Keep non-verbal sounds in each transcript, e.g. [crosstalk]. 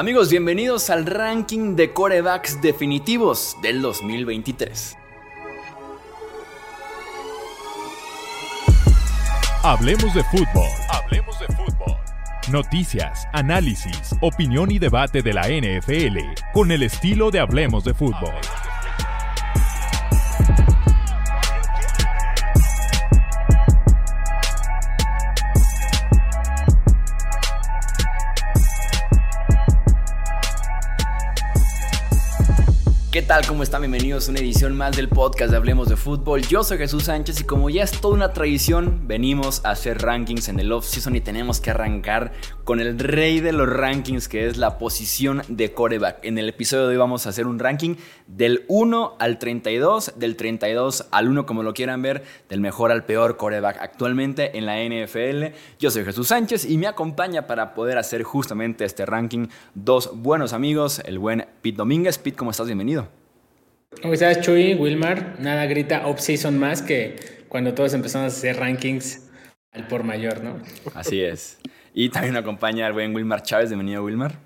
Amigos, bienvenidos al ranking de corebacks definitivos del 2023. Hablemos de fútbol. Hablemos de fútbol. Noticias, análisis, opinión y debate de la NFL con el estilo de Hablemos de fútbol. ¿Cómo están? Bienvenidos a una edición más del podcast de Hablemos de Fútbol. Yo soy Jesús Sánchez y como ya es toda una tradición, venimos a hacer rankings en el off-season y tenemos que arrancar con el rey de los rankings que es la posición de coreback. En el episodio de hoy vamos a hacer un ranking del 1 al 32, del 32 al 1 como lo quieran ver, del mejor al peor coreback actualmente en la NFL. Yo soy Jesús Sánchez y me acompaña para poder hacer justamente este ranking dos buenos amigos, el buen Pete Domínguez. Pete, ¿cómo estás? Bienvenido. ¿Cómo estás, Chuy, Wilmar? Nada grita off-season más que cuando todos empezamos a hacer rankings al por mayor, ¿no? Así es. Y también acompaña el buen Wilmar Chávez. Bienvenido, Wilmar.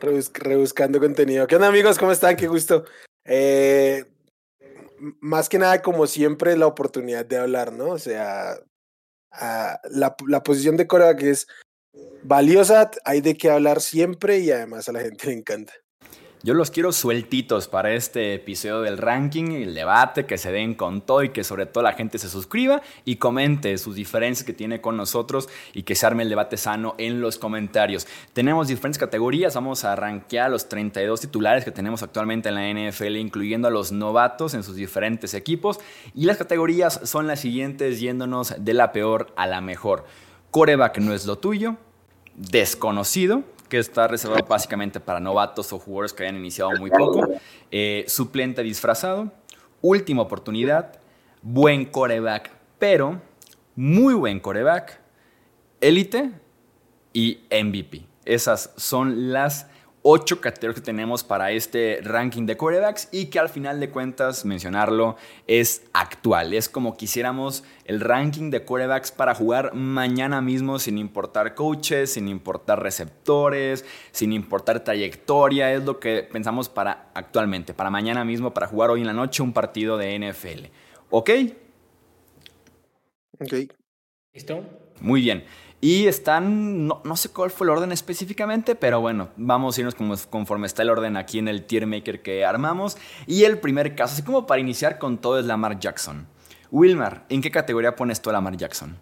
rebuscando contenido. ¿Qué onda, amigos? ¿Cómo están? Qué gusto. Eh, más que nada, como siempre, la oportunidad de hablar, ¿no? O sea, la, la posición de Córdoba que es valiosa, hay de qué hablar siempre y además a la gente le encanta. Yo los quiero sueltitos para este episodio del ranking, el debate, que se den con todo y que sobre todo la gente se suscriba y comente sus diferencias que tiene con nosotros y que se arme el debate sano en los comentarios. Tenemos diferentes categorías, vamos a rankear los 32 titulares que tenemos actualmente en la NFL, incluyendo a los novatos en sus diferentes equipos. Y las categorías son las siguientes, yéndonos de la peor a la mejor. Coreback no es lo tuyo, desconocido, que está reservado básicamente para novatos o jugadores que hayan iniciado muy poco. Eh, suplente disfrazado, última oportunidad, buen coreback, pero muy buen coreback, élite y MVP. Esas son las ocho categorías que tenemos para este ranking de quarterbacks y que al final de cuentas, mencionarlo, es actual. Es como quisiéramos el ranking de quarterbacks para jugar mañana mismo sin importar coaches, sin importar receptores, sin importar trayectoria. Es lo que pensamos para actualmente, para mañana mismo, para jugar hoy en la noche un partido de NFL. ¿Ok? Ok. ¿Listo? Muy bien. Y están, no, sé cuál fue el orden específicamente, pero bueno, vamos a irnos como, conforme está el orden aquí en el tier maker que armamos. Y el primer caso, así como para iniciar con todo, es Lamar Jackson. Wilmar, ¿en qué categoría pones tú a Lamar Jackson?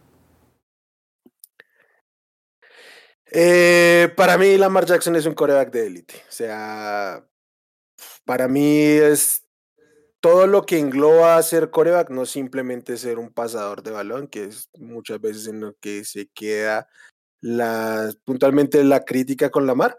Eh, para mí, Lamar Jackson es un coreback de élite. O sea, para mí es todo lo que engloba ser coreback, no simplemente ser un pasador de balón, que es muchas veces en lo que se queda la, puntualmente la crítica con Lamar.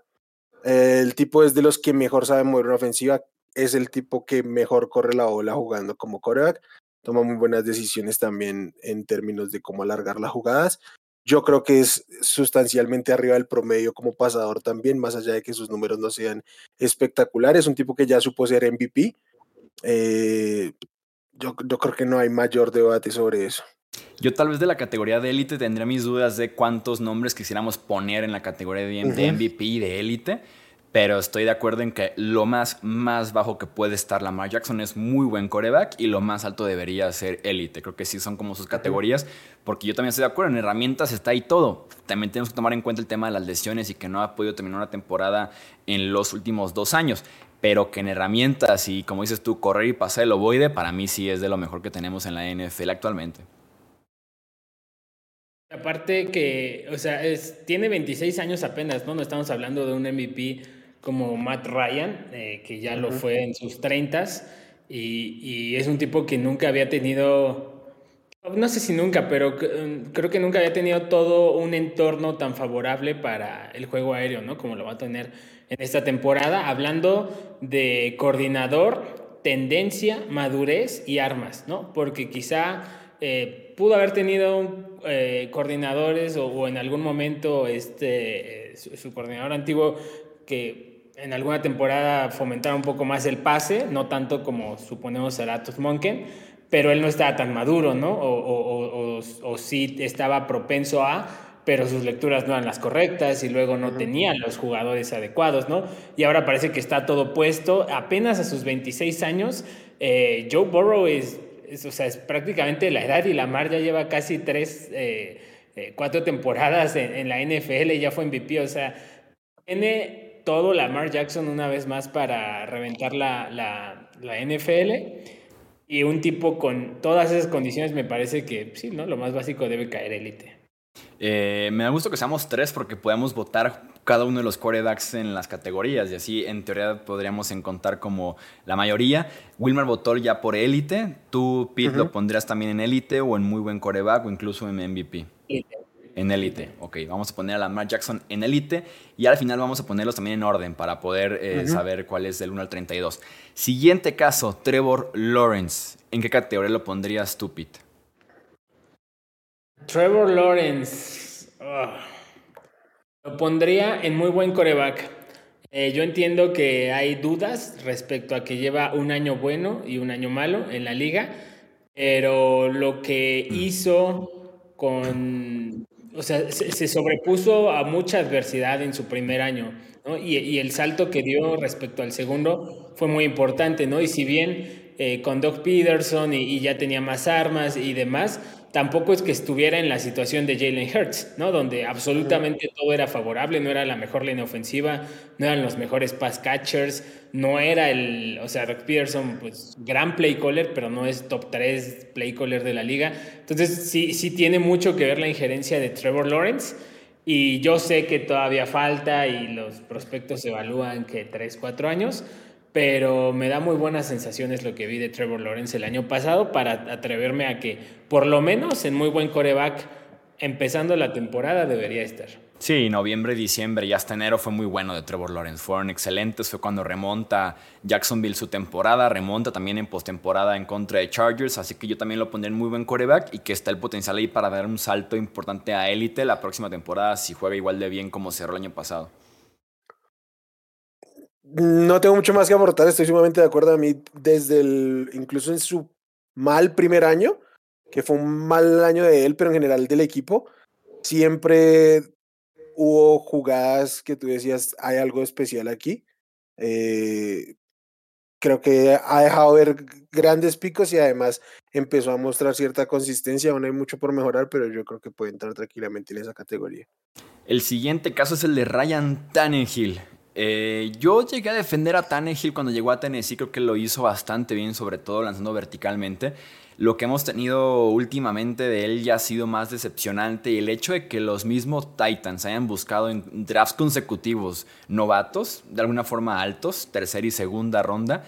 El tipo es de los que mejor sabe mover una ofensiva, es el tipo que mejor corre la bola jugando como coreback, toma muy buenas decisiones también en términos de cómo alargar las jugadas. Yo creo que es sustancialmente arriba del promedio como pasador también, más allá de que sus números no sean espectaculares. Un tipo que ya supo ser MVP, eh, yo, yo creo que no hay mayor debate sobre eso. Yo tal vez de la categoría de élite tendría mis dudas de cuántos nombres quisiéramos poner en la categoría de, MVP y de élite, pero estoy de acuerdo en que lo más, más bajo que puede estar Lamar Jackson es muy buen coreback y lo más alto debería ser élite. Creo que sí son como sus categorías, porque yo también estoy de acuerdo, en herramientas está ahí todo. También tenemos que tomar en cuenta el tema de las lesiones y que no ha podido terminar una temporada en los últimos dos años pero que en herramientas y como dices tú, correr y pasar el ovoide, para mí sí es de lo mejor que tenemos en la NFL actualmente. Aparte que, o sea, es, tiene 26 años apenas, ¿no? No estamos hablando de un MVP como Matt Ryan, eh, que ya lo fue en sus 30 y, y es un tipo que nunca había tenido, no sé si nunca, pero creo que nunca había tenido todo un entorno tan favorable para el juego aéreo, ¿no? Como lo va a tener en esta temporada, hablando de coordinador, tendencia, madurez y armas, ¿no? Porque quizá eh, pudo haber tenido eh, coordinadores o, en algún momento este, su, coordinador antiguo que en alguna temporada fomentara un poco más el pase, no tanto como suponemos será Monken, pero él no estaba tan maduro, ¿no? O, o, sí estaba propenso a pero sus lecturas no eran las correctas y luego no tenían los jugadores adecuados, ¿no? Y ahora parece que está todo puesto. Apenas a sus 26 años, eh, Joe Burrow es, o sea, es prácticamente la edad y Lamar ya lleva casi tres, eh, eh, cuatro temporadas en, la NFL, ya fue MVP, o sea, tiene todo Lamar Jackson una vez más para reventar la, la, la NFL. Y un tipo con todas esas condiciones me parece que sí, ¿no? Lo más básico debe caer élite. Eh, me da gusto que seamos tres porque podemos votar cada uno de los quarterbacks en las categorías y así en teoría podríamos encontrar como la mayoría. Wilmar votó ya por élite. ¿Tú, Pete, lo pondrías también en élite o en muy buen quarterback o incluso en MVP? En élite, ok. Vamos a poner a Lamar Jackson en élite y al final vamos a ponerlos también en orden para poder eh, saber cuál es del 1 al 32. Siguiente caso, Trevor Lawrence. ¿En qué categoría lo pondrías tú, Pete? Trevor Lawrence. lo pondría en muy buen coreback. Eh, yo entiendo que hay dudas respecto a que lleva un año bueno y un año malo en la liga, pero lo que hizo con. O sea, se, sobrepuso a mucha adversidad en su primer año, ¿no? y, el salto que dio respecto al segundo fue muy importante, ¿no? Y si bien eh, con Doug Peterson y ya tenía más armas y demás, tampoco es que estuviera en la situación de Jalen Hurts, ¿no? Donde absolutamente todo era favorable, no era la mejor línea ofensiva, no eran los mejores pass catchers, no era el, o sea, Doug Peterson, pues gran play caller, pero no es top 3 play caller de la liga. Entonces, sí, sí tiene mucho que ver la injerencia de Trevor Lawrence. Y yo sé que todavía falta y los prospectos se evalúan que 3, 4 años, pero me da muy buenas sensaciones lo que vi de Trevor Lawrence el año pasado para atreverme a que, por lo menos en muy buen coreback, empezando la temporada debería estar. Sí, noviembre, diciembre y hasta enero fue muy bueno de Trevor Lawrence. Fueron excelentes. Fue cuando remonta Jacksonville su temporada, remonta también en postemporada en contra de Chargers. Así que yo también lo pondré en muy buen coreback y que está el potencial ahí para dar un salto importante a élite la próxima temporada si juega igual de bien como cerró el año pasado. No tengo mucho más que aportar, estoy sumamente de acuerdo a mí desde el, incluso en su mal primer año, que fue un mal año de él, pero en general del equipo, siempre hubo jugadas que tú decías, hay algo especial aquí. Eh, creo que ha dejado ver grandes picos y además empezó a mostrar cierta consistencia. Aún hay mucho por mejorar, pero yo creo que puede entrar tranquilamente en esa categoría. El siguiente caso es el de Ryan Tannehill. Eh, yo llegué a defender a Tannehill cuando llegó a Tennessee, creo que lo hizo bastante bien, sobre todo lanzando verticalmente. Lo que hemos tenido últimamente de él ya ha sido más decepcionante y el hecho de que los mismos Titans hayan buscado en drafts consecutivos novatos, de alguna forma altos, tercera y segunda ronda,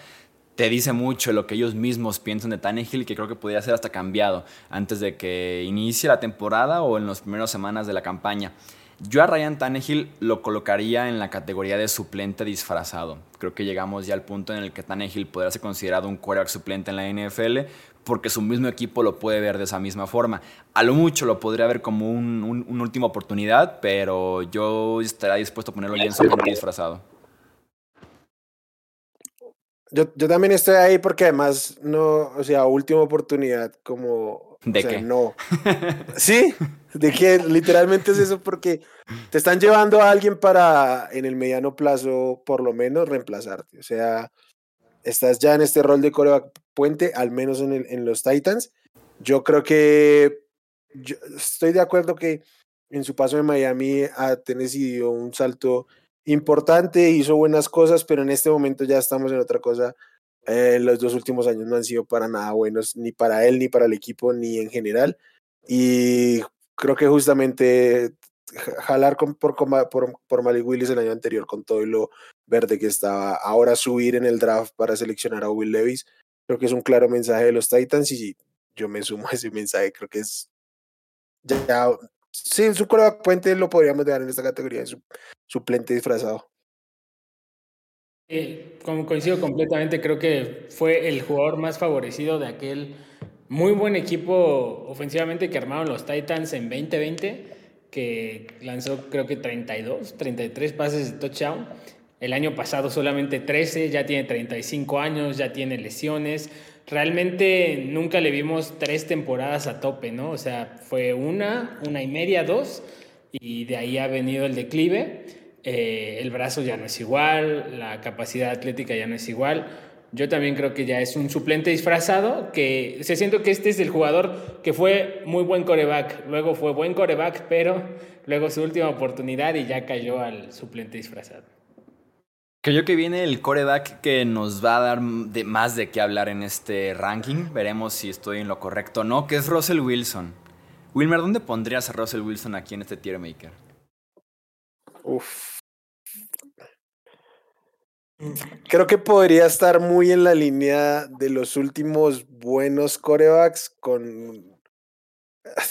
te dice mucho lo que ellos mismos piensan de Tannehill que creo que podría ser hasta cambiado antes de que inicie la temporada o en las primeras semanas de la campaña. Yo a Ryan Tannehill lo colocaría en la categoría de suplente disfrazado. Creo que llegamos ya al punto en el que Tannehill podría ser considerado un quarterback suplente en la NFL porque su mismo equipo lo puede ver de esa misma forma. A lo mucho lo podría ver como una un, última oportunidad, pero yo estaría dispuesto a ponerlo ya en suplente disfrazado. Yo, yo, también estoy ahí porque además no, o sea, última oportunidad como... ¿De qué? No. sí, de que literalmente es eso porque te están llevando a alguien para en el mediano plazo por lo menos reemplazarte. O sea, estás ya en este rol de coreback puente, al menos en, el, en los Titans. Yo creo que yo estoy de acuerdo que en su paso de Miami a Tennessee dio un salto importante, hizo buenas cosas, pero en este momento ya estamos en otra cosa. Eh, los dos últimos años no han sido para nada buenos, ni para él, ni para el equipo, ni en general. Y creo que justamente jalar por, por, por Malik Willis el año anterior con todo lo verde que estaba, ahora subir en el draft para seleccionar a Will Levis, creo que es un claro mensaje de los Titans y yo me sumo a ese mensaje, creo que es ya, sí, su coreback puente lo podríamos dejar en esta categoría suplente disfrazado. Como coincido completamente, creo que fue el jugador más favorecido de aquel muy buen equipo ofensivamente que armaron los Titans en 2020, que lanzó creo que 32, 33 pases de touchdown. El año pasado solamente 13, ya tiene 35 años, ya tiene lesiones. Realmente nunca le vimos tres temporadas a tope, ¿no? O sea, fue una, una y media, dos, y de ahí ha venido el declive. Eh, el brazo ya no es igual, la capacidad atlética ya no es igual. Yo también creo que ya es un suplente disfrazado, que se siento que este es el jugador que fue muy buen coreback, luego fue buen coreback, pero luego su última oportunidad y ya cayó al suplente disfrazado. Creo que viene el coreback que nos va a dar de, más de qué hablar en este ranking. Veremos si estoy en lo correcto o no, que es Russell Wilson. Wilmer, ¿dónde pondrías a Russell Wilson aquí en este tier maker? Uf. Creo que podría estar muy en la línea de los últimos buenos corebacks con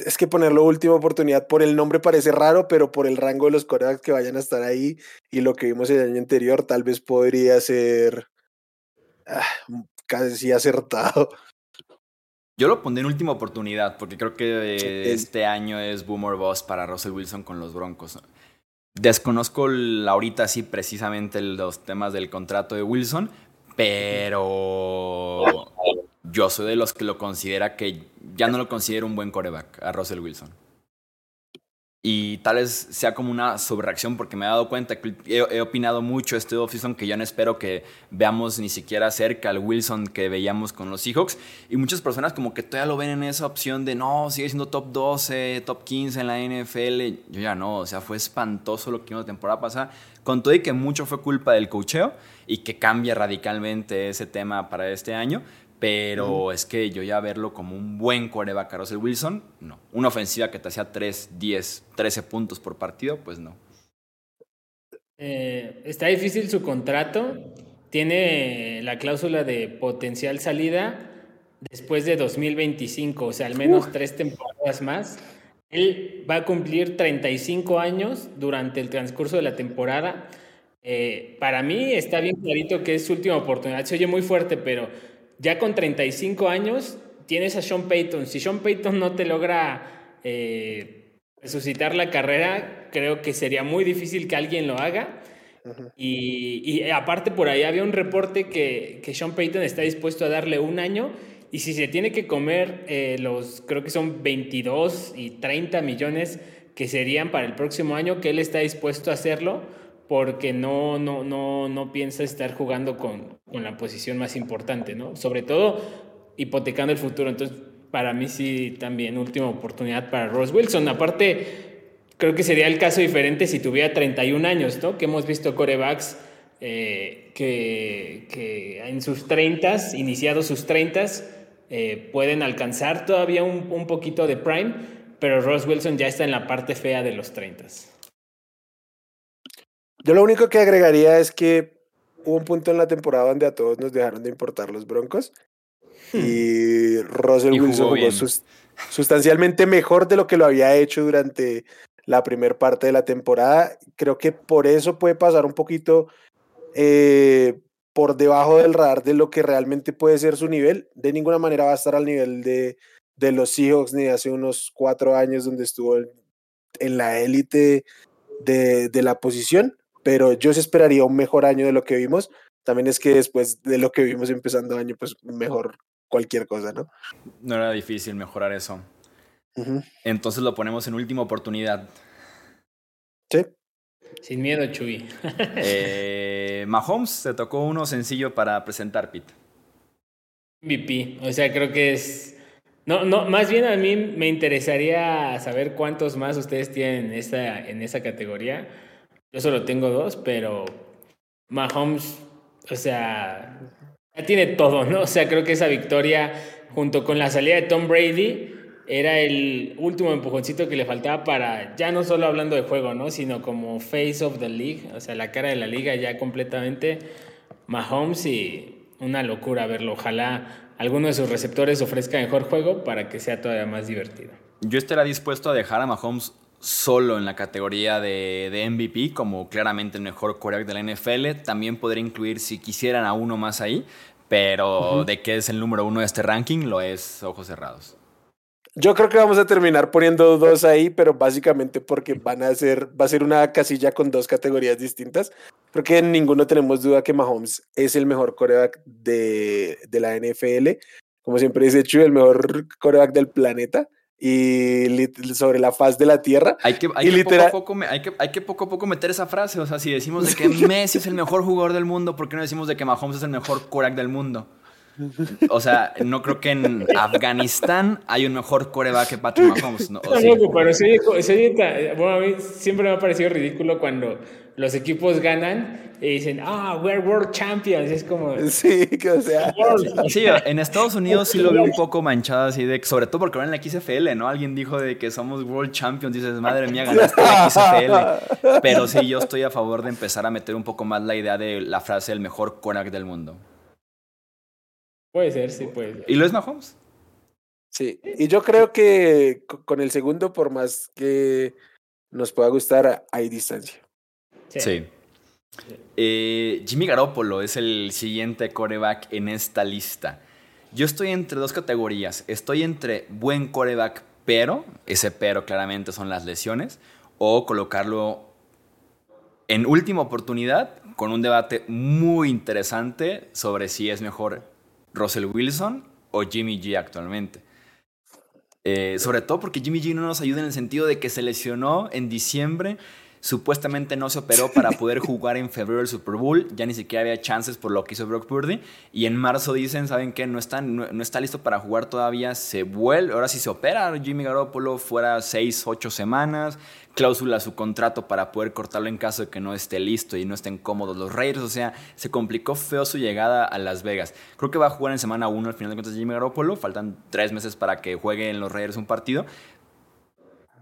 es que ponerlo última oportunidad por el nombre parece raro, pero por el rango de los corebacks que vayan a estar ahí y lo que vimos el año anterior, tal vez podría ser ah, casi acertado. Yo lo pondré en última oportunidad, porque creo que este año es Boomer Boss para Russell Wilson con los Broncos. Desconozco ahorita sí precisamente los temas del contrato de Wilson, pero yo soy de los que lo considera que ya no lo considero un buen coreback a Russell Wilson. Y tal vez sea como una sobrereacción porque me he dado cuenta que he, opinado mucho este offseason que yo no espero que veamos ni siquiera cerca al Wilson que veíamos con los Seahawks. Y muchas personas como que todavía lo ven en esa opción de no, sigue siendo top 12, top 15 en la NFL. Yo ya no, o sea, fue espantoso lo que vimos la temporada pasada. Con todo y que mucho fue culpa del cocheo y que cambia radicalmente ese tema para este año. Pero es que yo ya verlo como un buen coreback a Russell Wilson, no. Una ofensiva que te hacía 3, 10, 13 puntos por partido, pues no. Eh, está difícil su contrato. Tiene la cláusula de potencial salida después de 2025, o sea, al menos tres temporadas más. Él va a cumplir 35 años durante el transcurso de la temporada. Eh, para mí está bien clarito que es su última oportunidad. Se oye muy fuerte, pero ya con 35 años tienes a Sean Payton. Si Sean Payton no te logra eh, resucitar la carrera, creo que sería muy difícil que alguien lo haga. y, aparte por ahí había un reporte que, que, Sean Payton está dispuesto a darle un año y si se tiene que comer eh, los, creo que son 22 y 30 millones que serían para el próximo año, que él está dispuesto a hacerlo porque no, no, no, no piensa estar jugando con, con, la posición más importante, ¿no? Sobre todo hipotecando el futuro. Entonces, para mí sí, también última oportunidad para Ross Wilson. Aparte, creo que sería el caso diferente si tuviera 31 años, ¿no? Que hemos visto corebacks eh, que, que, en sus 30, iniciados sus 30, eh, pueden alcanzar todavía un, un poquito de prime, pero Ross Wilson ya está en la parte fea de los 30. Yo lo único que agregaría es que hubo un punto en la temporada donde a todos nos dejaron de importar los Broncos hmm. y Russell Wilson jugó, sustancialmente mejor de lo que lo había hecho durante la primera parte de la temporada. Creo que por eso puede pasar un poquito eh, por debajo del radar de lo que realmente puede ser su nivel. De ninguna manera va a estar al nivel de, de los Seahawks ni de hace unos cuatro años donde estuvo en, la élite de, de la posición, pero yo sí esperaría un mejor año de lo que vimos. También es que después de lo que vimos empezando año, pues mejor cualquier cosa, ¿no? No era difícil mejorar eso. Entonces lo ponemos en última oportunidad. Sí. Sin miedo, Chuy. eh, [laughs] Mahomes, te tocó uno sencillo para presentar, Pete. MVP. O sea, creo que es. No, no, más bien a mí me interesaría saber cuántos más ustedes tienen en esa, en esa categoría yo solo tengo dos, pero Mahomes, o sea, ya tiene todo, ¿no? O sea, creo que esa victoria, junto con la salida de Tom Brady, era el último empujoncito que le faltaba para, ya no solo hablando de juego, ¿no? Sino como face of the league, o sea, la cara de la liga ya completamente. Mahomes y una locura verlo. Ojalá alguno de sus receptores ofrezca mejor juego para que sea todavía más divertido. Yo estaría dispuesto a dejar a Mahomes solo en la categoría de, de, MVP, como claramente el mejor quarterback de la NFL. También podría incluir, si quisieran, a uno más ahí, pero de que es el número uno de este ranking, lo es ojos cerrados. Yo creo que vamos a terminar poniendo dos ahí, pero básicamente porque van a ser, va a ser una casilla con dos categorías distintas. Porque en ninguno tenemos duda que Mahomes es el mejor coreback de, de la NFL. Como siempre dice Chu, el mejor coreback del planeta y sobre la faz de la tierra. Hay que, hay, que poco a poco, hay, que, hay que poco a poco meter esa frase. O sea, si decimos de que [laughs] Messi es el mejor jugador del mundo, ¿por qué no decimos de que Mahomes es el mejor quarterback del mundo? O sea, no creo que en Afganistán hay un mejor coreback que Patrick Mahomes. No, pero sí, bueno, a mí siempre me ha parecido ridículo cuando los equipos ganan y dicen, ah, we're world champions. Es como. [laughs] Sí, que o sea. Sí, en Estados Unidos sí lo veo un poco manchado así de. Sobre todo porque ahora en la XFL, ¿no? Alguien dijo de que somos world champions. Dices, madre mía, ganaste la XFL. Pero sí, yo estoy a favor de empezar a meter un poco más la idea de la frase el mejor quarterback del mundo. Puede ser, sí, puede ser. ¿Y lo es Mahomes? Sí, y yo creo que con el segundo, por más que nos pueda gustar, hay distancia. Sí. Eh, Jimmy Garoppolo es el siguiente coreback en esta lista. Yo estoy entre dos categorías. Estoy entre buen coreback, pero, ese pero claramente son las lesiones, o colocarlo en última oportunidad con un debate muy interesante sobre si es mejor Russell Wilson o Jimmy G actualmente. Eh, sobre todo porque Jimmy G no nos ayuda en el sentido de que se lesionó en diciembre Supuestamente no se operó para poder jugar en febrero el Super Bowl. Ya ni siquiera había chances por lo que hizo Brock Purdy. Y en marzo dicen, ¿saben qué? No está, no, está listo para jugar todavía. Se vuelve. Ahora sí se opera Jimmy Garoppolo fuera 6, 8 semanas. Cláusula su contrato para poder cortarlo en caso de que no esté listo y no estén cómodos los Raiders. O sea, se complicó feo su llegada a Las Vegas. Creo que va a jugar en semana 1 al final de cuentas Jimmy Garoppolo. Faltan 3 meses para que juegue en los Raiders un partido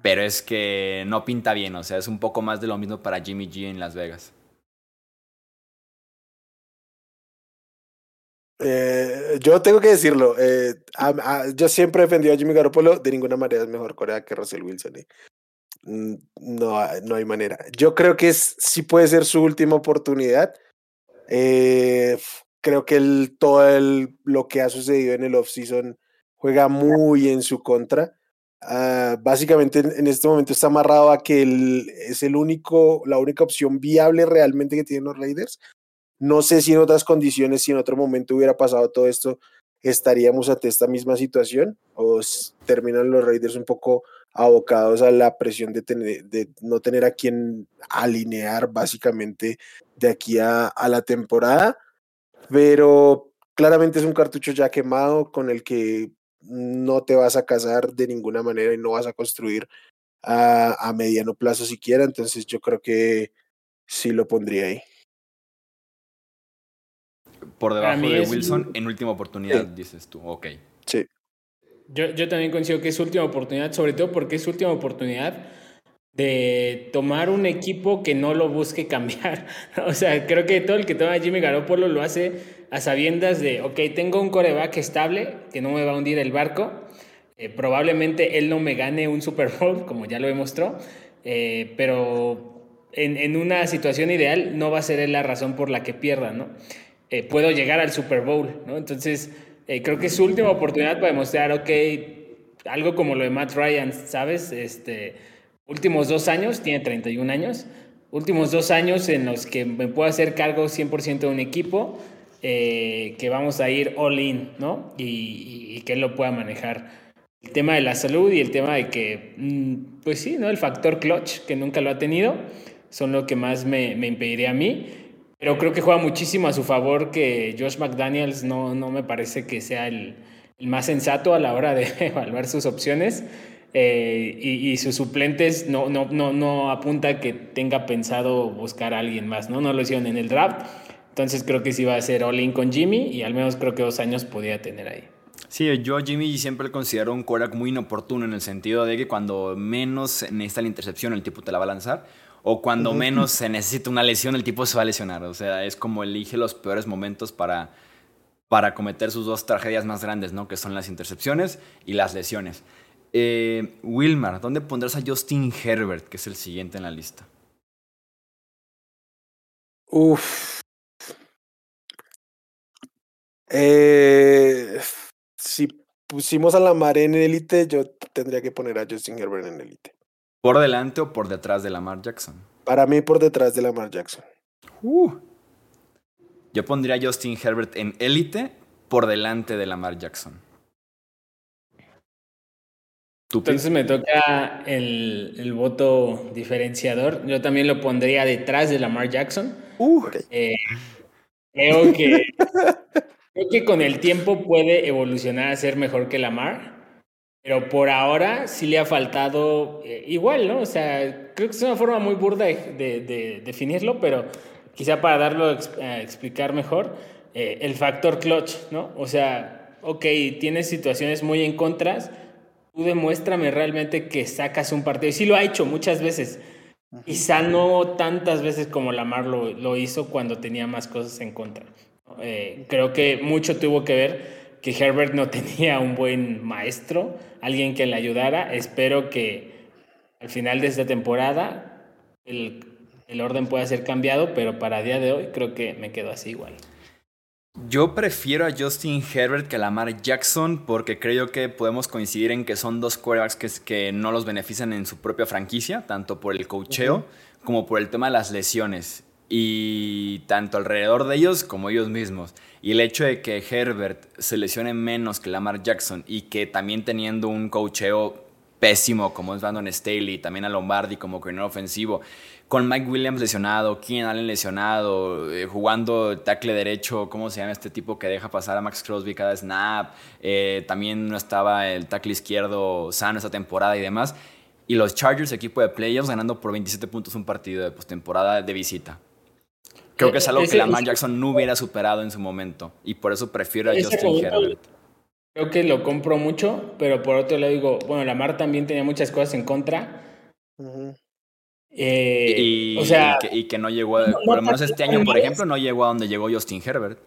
pero es que no pinta bien, o sea, es un poco más de lo mismo para Jimmy G en Las Vegas. Eh, yo tengo que decirlo, eh, yo siempre he defendido a Jimmy Garoppolo, de ninguna manera es mejor Corea que Russell Wilson. ¿eh? Mm, no, no hay manera. Yo creo que es, sí puede ser su última oportunidad. creo que todo lo que ha sucedido en el offseason juega muy en su contra. Ah, básicamente en, este momento está amarrado a que es el único, la única opción viable realmente que tienen los Raiders. No sé si en otras condiciones, si en otro momento hubiera pasado todo esto, estaríamos ante esta misma situación o terminan los Raiders un poco abocados a la presión de, tener, de no tener a quien alinear básicamente de aquí a la temporada. Pero claramente es un cartucho ya quemado con el que no te vas a casar de ninguna manera y no vas a construir a, mediano plazo siquiera. Entonces yo creo que sí lo pondría ahí. Por debajo de Wilson en última oportunidad, dices tú. Ok. Sí. Yo, yo también considero que es última oportunidad, sobre todo porque es última oportunidad de tomar un equipo que no lo busque [laughs] cambiar. o sea, creo que todo el que toma Jimmy Garoppolo lo hace a sabiendas de, ok, tengo un coreback estable que no me va a hundir el barco. Eh, probablemente él no me gane un Super Bowl, [laughs] como ya lo demostró, eh, pero en, en, una situación ideal no va a ser él la razón por la que pierda, ¿no? Eh, puedo llegar al Super Bowl, ¿no? Entonces, creo que es su última oportunidad para demostrar, ok, algo como lo de Matt Ryan, ¿sabes? Este, últimos dos años, tiene 31 años, últimos dos años en los que me puedo hacer cargo 100% de un equipo, eh, que vamos a ir all in, ¿no? Y, que él lo pueda manejar. El tema de la salud y el tema de que, mm, pues sí, ¿no? El factor clutch, que nunca lo ha tenido, son lo que más me, me impediría a mí. Pero creo que juega muchísimo a su favor que Josh McDaniels no, no me parece que sea el, el más sensato a la hora de [laughs] evaluar sus opciones. Eh, y, sus suplentes no, no, no, no apunta que tenga pensado buscar a alguien más, ¿no? No lo hicieron en el draft. Entonces creo que sí va a ser all-in con Jimmy y al menos creo que dos años podía tener ahí. Sí, yo Jimmy siempre le considero un quarterback muy inoportuno en el sentido de que cuando menos necesita la intercepción el tipo te la va a lanzar o cuando menos se necesita una lesión el tipo se va a lesionar. O sea, es como elige los peores momentos para, para cometer sus dos tragedias más grandes, ¿no? Que son las intercepciones y las lesiones. Eh, Wilmar, ¿dónde pondrás a Justin Herbert, que es el siguiente en la lista? Uf, eh, si pusimos a la Lamar en élite, yo tendría que poner a Justin Herbert en élite. ¿Por delante o por detrás de Lamar Jackson? Para mí, por detrás de Lamar Jackson. Uh. Yo pondría a Justin Herbert en élite por delante de Lamar Jackson. Entonces me toca el, el, voto diferenciador. Yo también lo pondría detrás de Lamar Jackson. Uh. Eh, creo, que, [laughs] creo que con el tiempo puede evolucionar a ser mejor que Lamar. Pero por ahora sí le ha faltado eh, igual, ¿no? O sea, creo que es una forma muy burda de, de, definirlo, pero quizá para darlo a explicar mejor, eh, el factor clutch, ¿no? O sea, ok, tienes situaciones muy en contras, tú demuéstrame realmente que sacas un partido. Y sí lo ha hecho muchas veces. Quizá no tantas veces como Lamar lo, lo hizo cuando tenía más cosas en contra. Eh, creo que mucho tuvo que ver que Herbert no [laughs] tenía un buen maestro, alguien que le ayudara. Espero que al final de esta temporada el, el orden pueda ser cambiado, pero para día de hoy creo que me quedo así igual. Yo prefiero a Justin Herbert que a Lamar Jackson porque creo que podemos coincidir en que son dos quarterbacks que, que no los benefician en su propia franquicia, tanto por el cocheo como por el tema de las lesiones y tanto alrededor de ellos como ellos mismos. Y el hecho de que Herbert se lesione menos que Lamar Jackson y que también teniendo un cocheo pésimo como es Brandon Staley, también a Lombardi como coordinador ofensivo, con Mike Williams lesionado, Keenan Allen lesionado, eh, jugando tackle derecho, ¿cómo se llama este tipo que deja pasar a Max Crosby cada snap? Eh, también no estaba el tackle izquierdo sano esta temporada y demás. Y los Chargers, equipo de playoffs, ganando por 27 puntos un partido de postemporada de visita. Creo que es algo que Lamar Jackson no hubiera superado en su momento. Y por eso prefiero a Justin Herbert. Creo que lo compro mucho, pero por otro lado digo, bueno, Lamar también tenía muchas cosas en contra. Eh, y, o sea, y, que, no llegó, por lo menos este año, por ejemplo, no llegó a donde llegó Justin Herbert.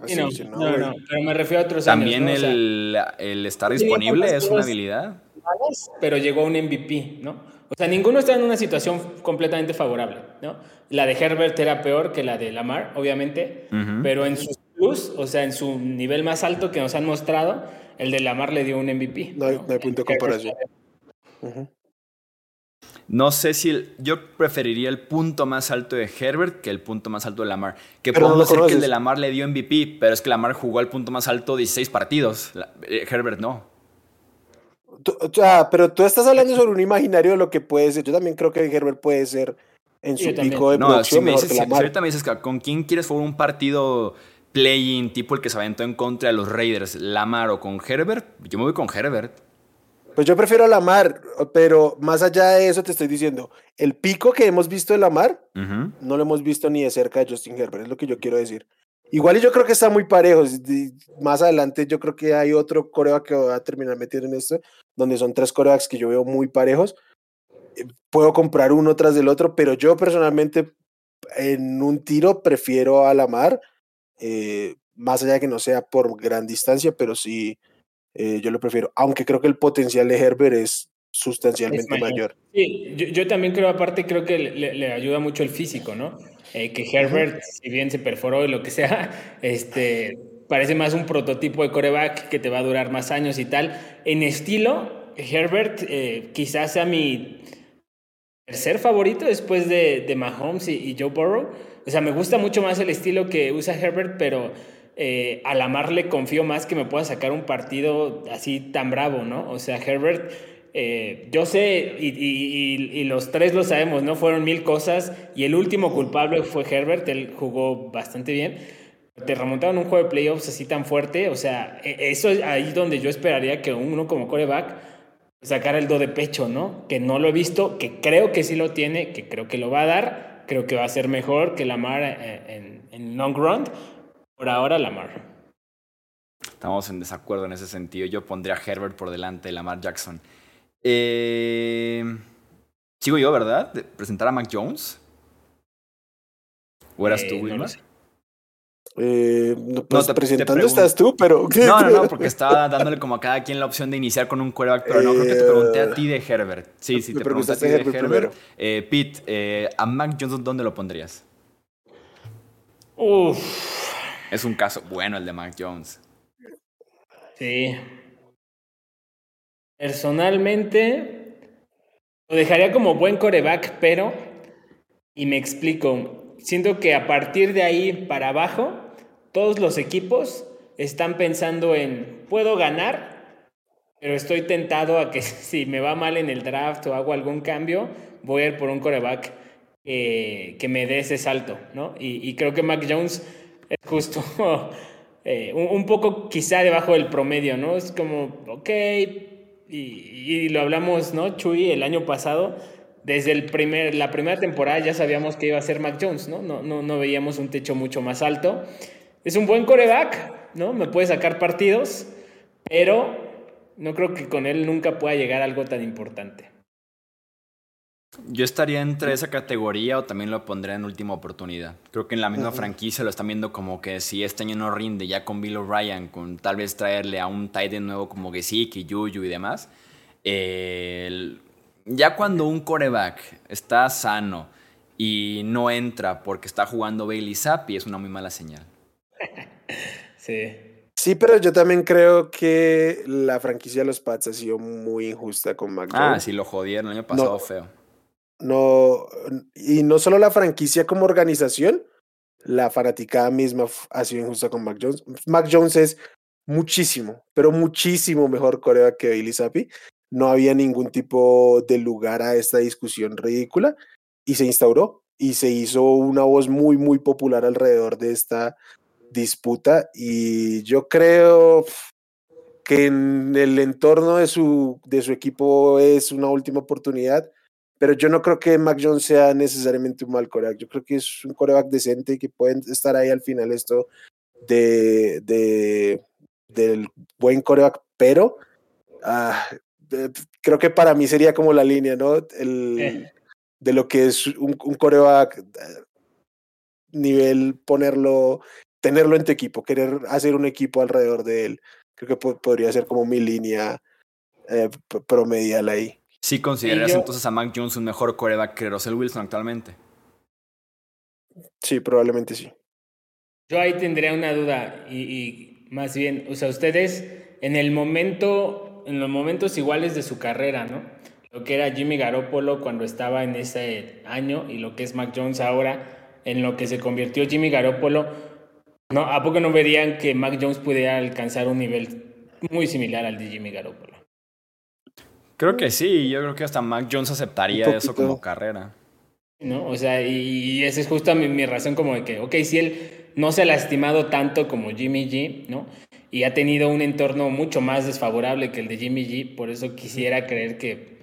Pues no, no, pero me refiero a otros También años. También el, el, estar disponible es una habilidad. Pero llegó a un MVP, ¿no? O sea, ninguno está en una situación completamente favorable, ¿no? La de Herbert era peor que la de Lamar, obviamente, pero en sus plus, o sea, en su nivel más alto que nos han mostrado, el de Lamar le dio un MVP. No hay, punto de comparación. No sé si yo preferiría el punto más alto de Herbert que el punto más alto de Lamar. Que podemos decir que el de Lamar le dio MVP, pero es que Lamar jugó al punto más alto 16 partidos. Eh, Herbert no pero tú estás hablando sobre un imaginario de lo que puede ser. Yo también creo que Herbert puede ser en su pico de no, si me dices, si, ahorita me dices con quién quieres jugar un partido playing tipo el que se aventó en contra de los Raiders, Lamar o con Herbert, yo me voy con Herbert. Pues yo prefiero a Lamar, pero más allá de eso te estoy diciendo, el pico que hemos visto de Lamar no lo hemos visto ni de cerca de Justin Herbert, es lo que yo quiero decir. Igual y yo creo que está muy parejo. Más adelante yo creo que hay otro coreback que va a terminar metiendo en esto, donde son tres corebacks que yo veo muy parejos. Eh, puedo comprar uno tras del otro, pero yo personalmente en un tiro prefiero a Lamar, eh, más allá de que no sea por gran distancia, pero sí eh, yo lo prefiero. Aunque creo que el potencial de Herbert es sustancialmente mayor. Sí, yo, también creo, aparte, creo que le ayuda mucho el físico, ¿no? Eh, que Herbert, si bien se perforó y lo que sea, [laughs] este, parece más un prototipo de coreback que te va a durar más años y tal. En estilo, Herbert eh, quizás sea mi tercer favorito después de, de Mahomes y, Joe Burrow. O sea, me gusta mucho más el estilo que usa Herbert, pero eh, a Lamar le confío más que me pueda sacar un partido así tan bravo, ¿no? O sea, Herbert eh, yo sé, y, los tres lo sabemos, ¿no? Fueron mil cosas y el último culpable fue Herbert, él jugó bastante bien. Te remontaron un juego de playoffs así tan fuerte, o sea, e, eso es ahí donde yo esperaría que uno como coreback sacara el do de pecho, ¿no? Que no lo he visto, que creo que sí lo tiene, que creo que lo va a dar, creo que va a ser mejor que Lamar eh, en, en long run. Por ahora, Lamar. Estamos en desacuerdo en ese sentido. Yo pondría a Herbert por delante de Lamar Jackson. Eh, sigo yo, ¿verdad? Presentar a Mac Jones. ¿O eras tú, eh, eh, no, pues presentando estás tú, pero. No, no, no, [laughs] porque estaba dándole como a cada quien la opción de iniciar con un quarterback, pero no creo que te pregunté a ti de Herbert. Sí, sí, te pregunté a ti de Herbert. Eh, Pete, eh, ¿a Mac Jones dónde lo pondrías? Uf. Es un caso bueno el de Mac Jones. Sí. Personalmente, lo dejaría como buen coreback, pero, y me explico, siento que a partir de ahí para abajo, todos los equipos están pensando en, ¿puedo ganar pero estoy tentado a que [laughs] si me va mal en el draft o hago algún cambio, voy a ir por un coreback que me dé ese salto, ¿no? Y, creo que Mac Jones es justo [laughs] eh, un, poco quizá debajo del promedio, ¿no? Es como, ok, y, lo hablamos, ¿no? Chuy, el año pasado, desde el primer, la primera temporada ya sabíamos que iba a ser Mac Jones, ¿no? No, no, no veíamos un techo mucho más alto. Es un buen coreback, ¿no? Me puede sacar partidos, pero no creo que con él nunca pueda llegar algo tan importante. Yo estaría entre esa categoría o también lo pondría en última oportunidad. Creo que en la misma franquicia lo están viendo como que si este año no rinde ya con Bill O'Brien, con tal vez traerle a un tight end nuevo como Gesicki, Yuyu y demás. ya cuando un coreback está sano y no entra porque está jugando Bailey Zappi es una muy mala señal. Sí. Sí, pero yo también creo que la franquicia de los Pats ha sido muy injusta con McDonald's. Ah, sí, lo jodieron el año pasado feo no, y no solo la franquicia como organización, la fanaticada misma ha sido injusta con Mac Jones. Mac Jones es muchísimo, pero muchísimo mejor coreback que Bailey Zappi. No había ningún tipo de lugar a esta discusión ridícula y se instauró y se hizo una voz muy, muy popular alrededor de esta disputa y yo creo que en el entorno de su, de su equipo es una última oportunidad pero yo no creo que Mac Jones sea necesariamente un mal coreback. Yo creo que es un coreback decente y que pueden estar ahí al final esto de, de del buen coreback, pero ah, creo que para mí sería como la línea, ¿no? El, eh. De lo que es un, un coreback eh, nivel ponerlo, tenerlo en tu equipo, querer hacer un equipo alrededor de él. Creo que podría ser como mi línea eh, promedial ahí. ¿Sí consideras entonces a Mac Jones un mejor coreback que Russell Wilson actualmente? Sí, probablemente sí. Yo ahí tendría una duda y, más bien, o sea, ustedes en el momento, en los momentos iguales de su carrera, ¿no? Lo que era Jimmy Garoppolo cuando estaba en ese año y lo que es Mac Jones ahora, en lo que se convirtió Jimmy Garoppolo, ¿no? ¿A poco no verían que Mac Jones pudiera alcanzar un nivel muy similar al de Jimmy Garoppolo? Creo que sí, yo creo que hasta Mac Jones aceptaría eso como carrera. ¿No? O sea, y esa es justo mi, mi, razón como de que, ok, si él no se ha lastimado tanto como Jimmy G, ¿no? Y ha tenido un entorno mucho más desfavorable que el de Jimmy G, por eso quisiera creer que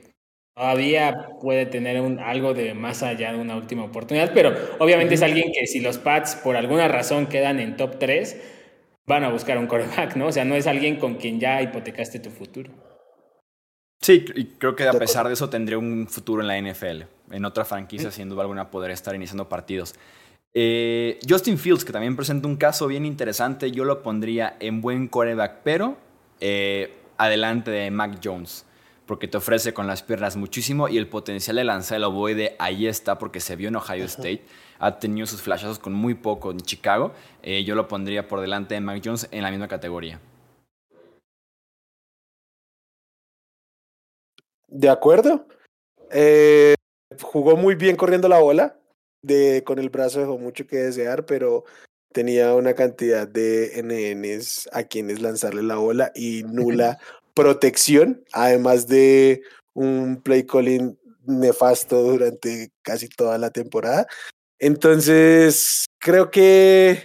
todavía puede tener un, algo de más allá de una última oportunidad, pero obviamente es alguien que si los Pats por alguna razón quedan en top 3, van a buscar un coreback, ¿no? O sea, no es alguien con quien ya hipotecaste tu futuro. Sí, y creo que a pesar de eso tendría un futuro en la NFL. En otra franquicia, sin duda alguna, podría estar iniciando partidos. Eh, Justin Fields, que también presenta un caso bien interesante, yo lo pondría en buen coreback, pero eh, adelante de Mac Jones, porque te ofrece con las piernas muchísimo y el potencial de lanzar el ovoide ahí está porque se vio en Ohio State. Ha tenido sus flashazos con muy poco en Chicago. Eh, yo lo pondría por delante de Mac Jones en la misma categoría. De acuerdo. Eh, jugó muy bien corriendo la bola. De, con el brazo dejó mucho que desear, pero tenía una cantidad de NNs a quienes lanzarle la bola y nula [laughs] protección, además de un play calling nefasto durante casi toda la temporada. Entonces, creo que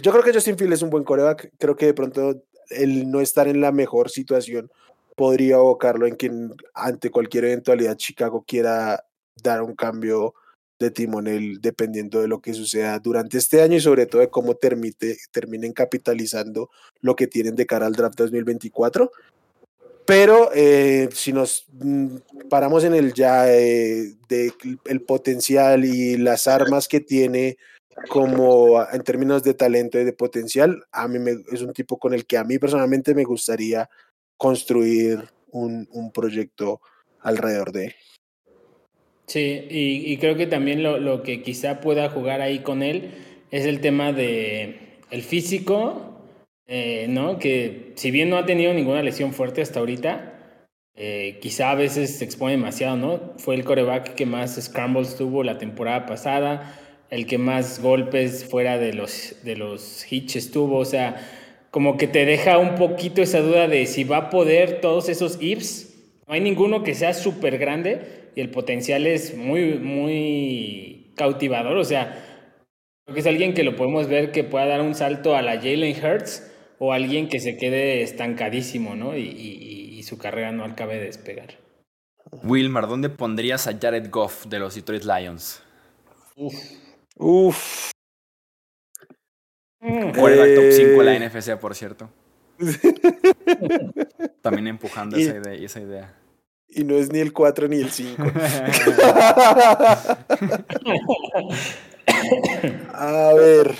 yo creo que Justin Field es un buen coreback. Creo que de pronto el no estar en la mejor situación podría abocarlo en que ante cualquier eventualidad Chicago quiera dar un cambio de timonel dependiendo de lo que suceda durante este año y sobre todo de cómo terminen capitalizando lo que tienen de cara al draft 2024. Pero eh, si nos mm, paramos en el ya eh, de el potencial y las armas que tiene como en términos de talento y de potencial, a mí me, es un tipo con el que a mí personalmente me gustaría construir un, un proyecto alrededor de Sí, y, creo que también lo, lo, que quizá pueda jugar ahí con él es el tema de el físico, eh, ¿no? Que si bien no ha tenido ninguna lesión fuerte hasta ahorita, eh, quizá a veces se expone demasiado, ¿no? Fue el coreback que más scrambles tuvo la temporada pasada, el que más golpes fuera de los, de los hitches tuvo, o sea, como que te deja un poquito esa duda de si va a poder todos esos ifs. No hay ninguno que sea súper grande y el potencial es muy, muy cautivador. O sea, creo que es alguien que lo podemos ver que pueda dar un salto a la Jalen Hurts o alguien que se quede estancadísimo, ¿no? Y, su carrera no acabe de despegar. Wilmar, ¿dónde pondrías a Jared Goff de los Detroit Lions? Uf. Uf. Quarterback top 5 de la eh. NFC, por cierto. [laughs] También empujando esa, idea, esa idea. Y no es ni el 4 ni el 5. [laughs] A ver.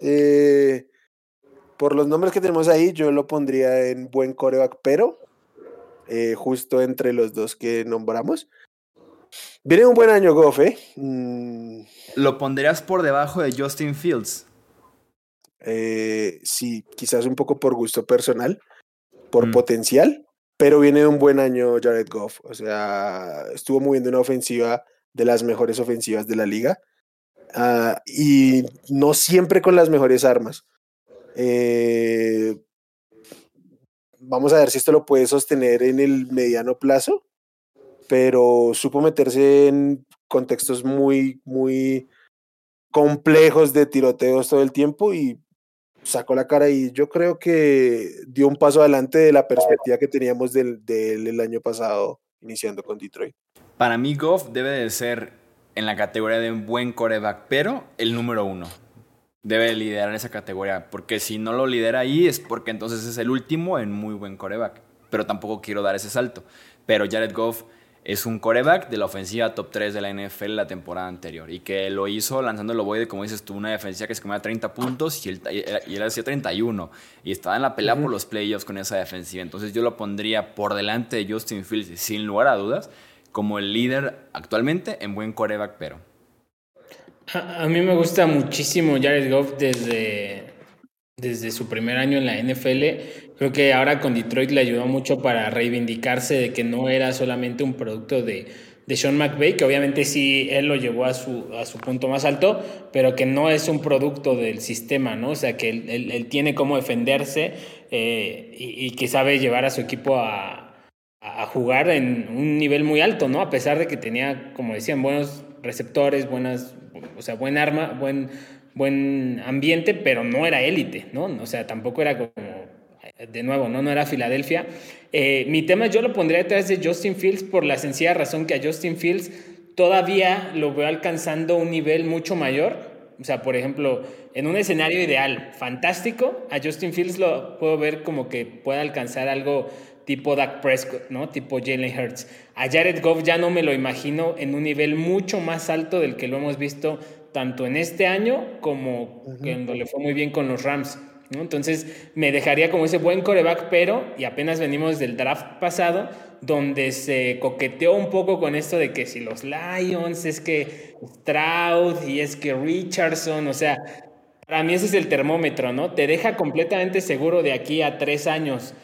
Eh, por los nombres que tenemos ahí, yo lo pondría en buen coreback, pero eh, justo entre los dos que nombramos. Viene un buen año Goff, ¿eh? Mm. ¿Lo pondrías por debajo de Justin Fields? Eh, sí, quizás un poco por gusto personal, por mm. potencial, pero viene un buen año Jared Goff. O sea, estuvo moviendo una ofensiva de las mejores ofensivas de la liga ah, y no siempre con las mejores armas. Eh, vamos a ver si esto lo puede sostener en el mediano plazo, pero supo meterse en contextos muy, muy complejos de tiroteos todo el tiempo y sacó la cara y yo creo que dio un paso adelante de la perspectiva que teníamos del, del año pasado iniciando con Detroit. Para mí Goff debe de ser en la categoría de un buen coreback, pero el número uno. Debe liderar esa categoría, porque si no lo lidera ahí es porque entonces es el último en muy buen coreback. Pero tampoco quiero dar ese salto. Pero Jared Goff es un coreback de la ofensiva top 3 de la NFL la temporada anterior y que lo hizo lanzando el ovoide, como dices tú, una defensiva que se comía 30 puntos y él, y él hacía 31 y estaba en la pelea por los playoffs con esa defensiva. Entonces yo lo pondría por delante de Justin Fields sin lugar a dudas como el líder actualmente en buen coreback, pero. A, mí me gusta muchísimo Jared Goff desde, desde su primer año en la NFL Creo que ahora con Detroit le ayudó mucho para reivindicarse de que no era solamente un producto de, de Sean McVay, que obviamente sí él lo llevó a su, a su punto más alto, pero que no es un producto del sistema, ¿no? O sea, que él, él, tiene cómo defenderse eh, y, que sabe llevar a su equipo a, a, jugar en un nivel muy alto, ¿no? A pesar de que tenía, como decían, buenos receptores, buenas, o sea, buen arma, buen, buen ambiente, pero no era élite, ¿no? O sea, tampoco era como de nuevo, no, no era Filadelfia. Eh, mi tema yo lo pondría detrás de Justin Fields por la sencilla razón que a Justin Fields todavía lo veo alcanzando un nivel mucho mayor. O sea, por ejemplo, en un escenario ideal, fantástico, a Justin Fields lo puedo ver como que pueda alcanzar algo tipo Dak Prescott, ¿no? Tipo Jalen Hurts. A Jared Goff ya no me lo imagino en un nivel mucho más alto del que lo hemos visto tanto en este año como cuando le fue muy bien con los Rams. Entonces me dejaría como ese buen coreback, pero, y apenas venimos del draft pasado, donde se coqueteó un poco con esto de que si los Lions, es que Stroud y es que Richardson, o sea, para mí ese es el termómetro, ¿no? Te deja completamente seguro de aquí a tres años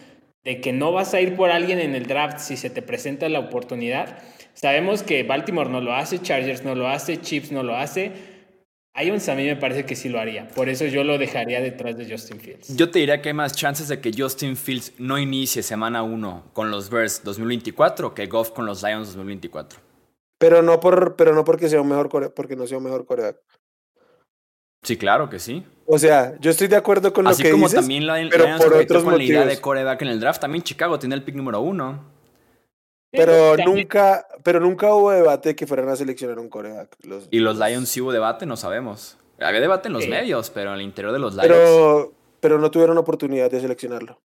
de que no vas a ir por alguien en el draft si se te presenta la oportunidad. Sabemos que Baltimore no lo hace, Chargers no lo hace, Chiefs no lo hace, Ions a mí me parece que sí lo haría. Por eso yo lo dejaría detrás de Justin Fields. Yo te diría que hay más chances de que Justin Fields no inicie semana 1 con los Bears 2024 que Goff con los Lions 2024. Pero no, por, pero no porque sea un mejor porque no sea un mejor coreback. Sí, claro que sí. O sea, yo estoy de acuerdo con lo que como dices, también la, pero por otros con la idea de coreback en el draft, también Chicago tiene el pick número uno. Pero nunca, pero nunca hubo debate que fueran a seleccionar un coreback. y los Lions sí hubo debate, no sabemos. Había debate en los medios, pero en el interior de los Lions. Pero, pero no tuvieron oportunidad de seleccionarlo.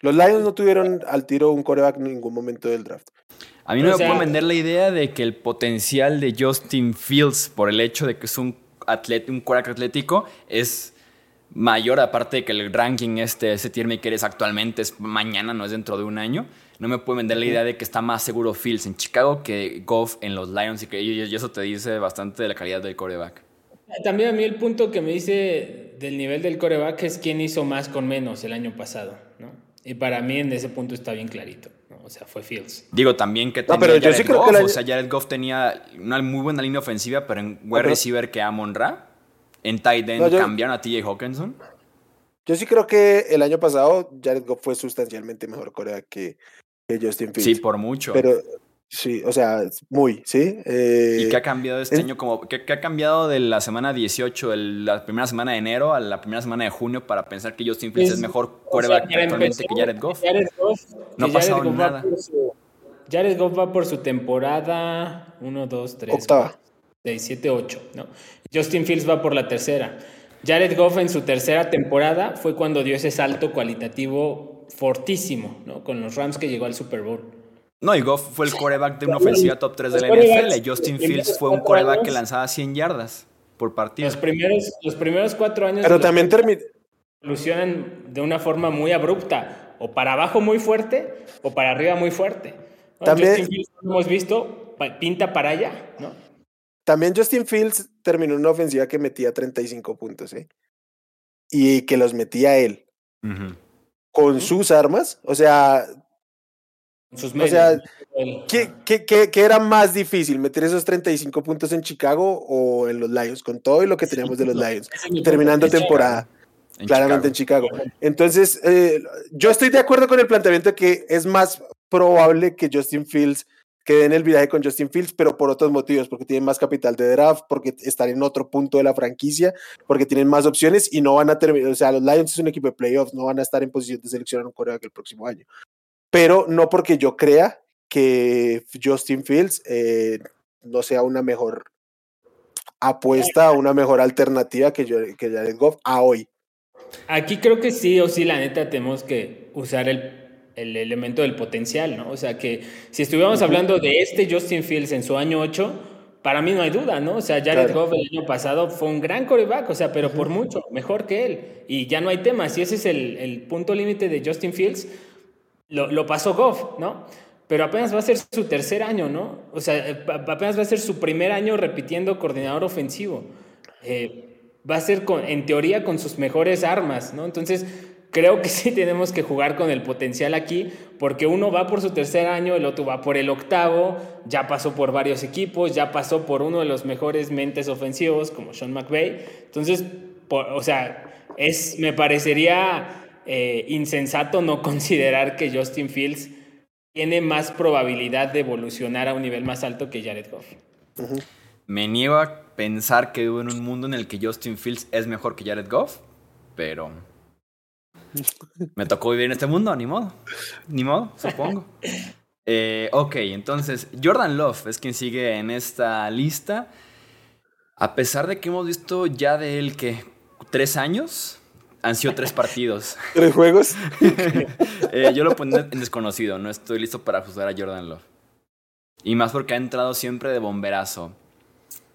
Los Lions no tuvieron al tiro un coreback en ningún momento del draft. A mí no me puedo vender la idea de que el potencial de Justin Fields, por el hecho de que es un atleta, un coreback atlético, es mayor, aparte de que el ranking este, ese tier maker es actualmente, es mañana, no es dentro de un año no me puede vender la idea de que está más seguro Fields en Chicago que Goff en los Lions y, que, y eso te dice bastante de la calidad del coreback. También a mí el punto que me dice del nivel del coreback es quién hizo más con menos el año pasado, ¿no? Y para mí en ese punto está bien clarito, ¿no? O sea, fue Fields. Digo también que tenía pero Jared yo sí Goff, o sea, Jared Goff tenía una muy buena línea ofensiva, pero en wide receiver que Amon Ra, en tight end cambiaron a TJ Hawkinson. Yo sí creo que el año pasado Jared Goff fue sustancialmente mejor Corea que, que Justin Fields. Sí, por mucho. Pero sí, o sea, muy, ¿sí? Eh, ¿Y qué ha cambiado este año? Como, ¿qué, ¿qué, ha cambiado de la semana 18, el, la primera semana de enero, a la primera semana de junio para pensar que Justin Fields es, es mejor coreback sea, actualmente que Jared Goff? Jared Goff no ha pasado nada. Su, Jared Goff va por su temporada 1, 2, 3, Octava. 6, 7, 8, ¿no? Justin Fields va por la tercera. Jared Goff en su tercera temporada fue cuando dio ese salto cualitativo fortísimo, ¿no? Con los Rams que llegó al Super Bowl. No, y Goff fue el coreback de una ofensiva top 3 de la NFL. Justin Fields fue un coreback que lanzaba 100 yardas por partido. Los primeros, los primeros cuatro años. Pero también terminó. Evolucionan de una forma muy abrupta. O para abajo muy fuerte, o para arriba muy fuerte. ¿no? También, Justin Fields, como hemos visto, pinta para allá, ¿no? También Justin Fields terminó una ofensiva que metía 35 puntos, ¿eh? Y que los metía él. Uh -huh. Con sus armas, o sea. Sus o sea, ¿qué, qué, qué, ¿qué, era más difícil? ¿Meter esos 35 puntos en Chicago o en los Lions? Con todo y lo que teníamos de los Lions. terminando temporada. En claramente Chicago. en Chicago. Entonces, eh, yo estoy de acuerdo con el planteamiento de que es más probable que Justin Fields quede en el viaje con Justin Fields, pero por otros motivos, porque tienen más capital de draft, porque están en otro punto de la franquicia, porque tienen más opciones y no van a terminar, o sea, los Lions es un equipo de playoffs, no van a estar en posición de seleccionar un coreback el próximo año. Pero no porque yo crea que Justin Fields eh, no sea una mejor apuesta, una mejor alternativa que, yo, que Jared Goff a hoy. Aquí creo que sí o sí, la neta, tenemos que usar el el elemento del potencial, ¿no? O sea que si estuviéramos hablando de este Justin Fields en su año 8, para mí no hay duda, ¿no? O sea, Jared claro. Goff el año pasado fue un gran coreback, o sea, pero por mucho, mejor que él. Y ya no hay tema, si ese es el, el punto límite de Justin Fields, lo, lo, pasó Goff, ¿no? Pero apenas va a ser su tercer año, ¿no? O sea, apenas va a ser su primer año repitiendo coordinador ofensivo. Eh, va a ser, con, en teoría, con sus mejores armas, ¿no? Entonces creo que [laughs] sí tenemos que jugar con el potencial aquí, porque uno va por su tercer año, el otro va por el octavo, ya pasó por varios equipos, ya pasó por uno de los mejores mentes ofensivos como Sean McVay. Entonces, por, o sea, es, me parecería eh, insensato no [laughs] considerar que Justin Fields tiene más probabilidad de evolucionar a un nivel más alto que Jared Goff. Uh -huh. Me niego a pensar que vivo en un mundo en el que Justin Fields es mejor que Jared Goff, pero me tocó vivir en este mundo, ni modo. Ni modo, supongo. Eh, ok, entonces, Jordan Love es quien sigue en esta lista. A pesar de que hemos visto ya de él que tres años, han sido tres partidos. [laughs] ¿Tres juegos? [laughs] eh, yo lo pongo en desconocido, no estoy listo para juzgar a Jordan Love. Y más porque ha entrado siempre de bomberazo.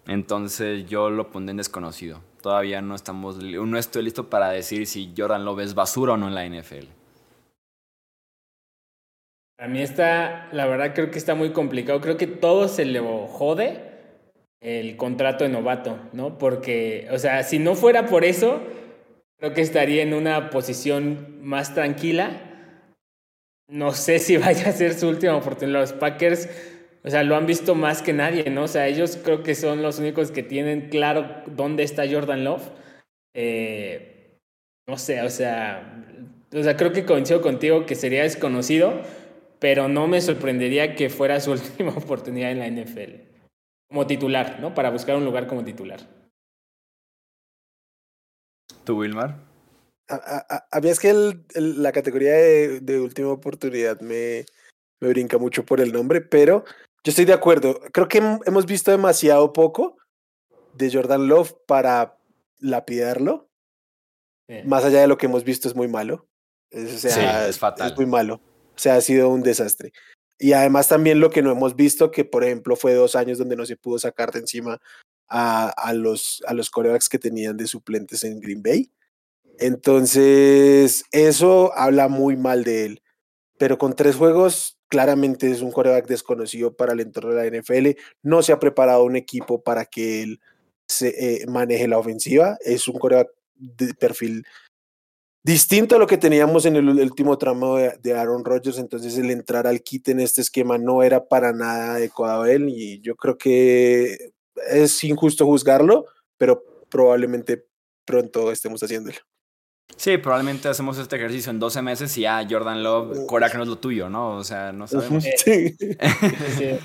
Entonces yo lo pondré en desconocido. Todavía no estamos, no estoy listo para decir si Jordan Love es basura o no en la NFL. A mí está, la verdad creo que está muy complicado. Creo que todo se le jode el contrato de novato, ¿no? Porque, o sea, si no fuera por eso, creo que estaría en una posición más tranquila. No sé si [laughs] vaya a ser su última oportunidad. Los Packers o sea, lo han visto más que nadie, ¿no? O sea, ellos creo que son los únicos que tienen claro dónde está Jordan Love. Eh, no sé, o sea, o sea, creo que coincido contigo que sería desconocido, pero no me sorprendería que fuera su [laughs] última oportunidad en la NFL. Como titular, ¿no? Para buscar un lugar como titular. ¿Tú, Wilmar? A, mí es que el, el, la categoría de, de última oportunidad me, me brinca mucho por el nombre, pero yo estoy de acuerdo. Creo que hemos visto demasiado poco de Jordan Love para lapidarlo. Sí. Más allá de lo que hemos visto, es muy malo. Es, o sea, sí, es fatal. Es muy malo. O sea, ha sido un desastre. Y además también lo que no hemos visto, que por ejemplo fue dos años donde no se pudo sacar de encima a, a los, a los corebacks que tenían de suplentes en Green Bay. Entonces, eso habla muy mal de él. Pero con tres juegos, claramente es un coreback desconocido para el entorno de la NFL. No se ha preparado un equipo para que él se, eh, maneje la ofensiva. Es un coreback de perfil distinto a lo que teníamos en el último tramo de, de, Aaron Rodgers. Entonces, el entrar al kit en este esquema no era para nada adecuado a él. Y yo creo que es injusto juzgarlo, pero probablemente pronto estemos haciéndolo. Sí, probablemente hacemos este ejercicio en 12 meses y ya Jordan Love, Cora que no es lo tuyo, ¿no? O sea, no sabemos. Sí. [laughs]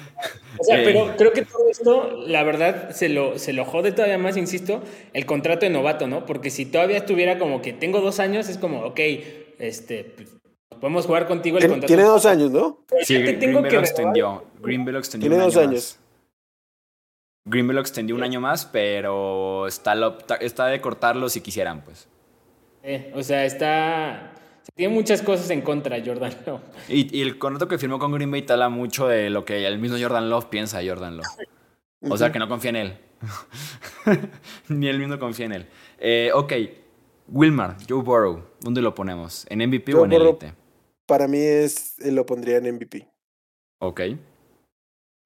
O sea, pero creo que todo esto, la verdad, se lo, se lo jode todavía más, insisto, el contrato de novato, ¿no? Porque si todavía estuviera como que tengo dos años, es como, ok, este, pues, podemos jugar contigo el contrato. Tiene dos años, ¿no? Sí, Green Bay lo extendió. Green Bay lo extendió Tiene un dos año años. más. Green Bay lo extendió un año más, pero está, lo- está de cortarlo si quisieran, pues. Eh, o sea, está... Tiene muchas cosas en contra, Jordan Love. Y, y el contrato que firmó con Green Bay te habla mucho de lo que el mismo Jordan Love piensa de Jordan Love. O sea, que no confía en él. [laughs] Ni él mismo confía en él. Eh, ok, Wilmar, Joe Burrow, ¿dónde lo ponemos? ¿En MVP o en Burrow. Elite? Para mí es, eh, lo pondría en MVP. Ok.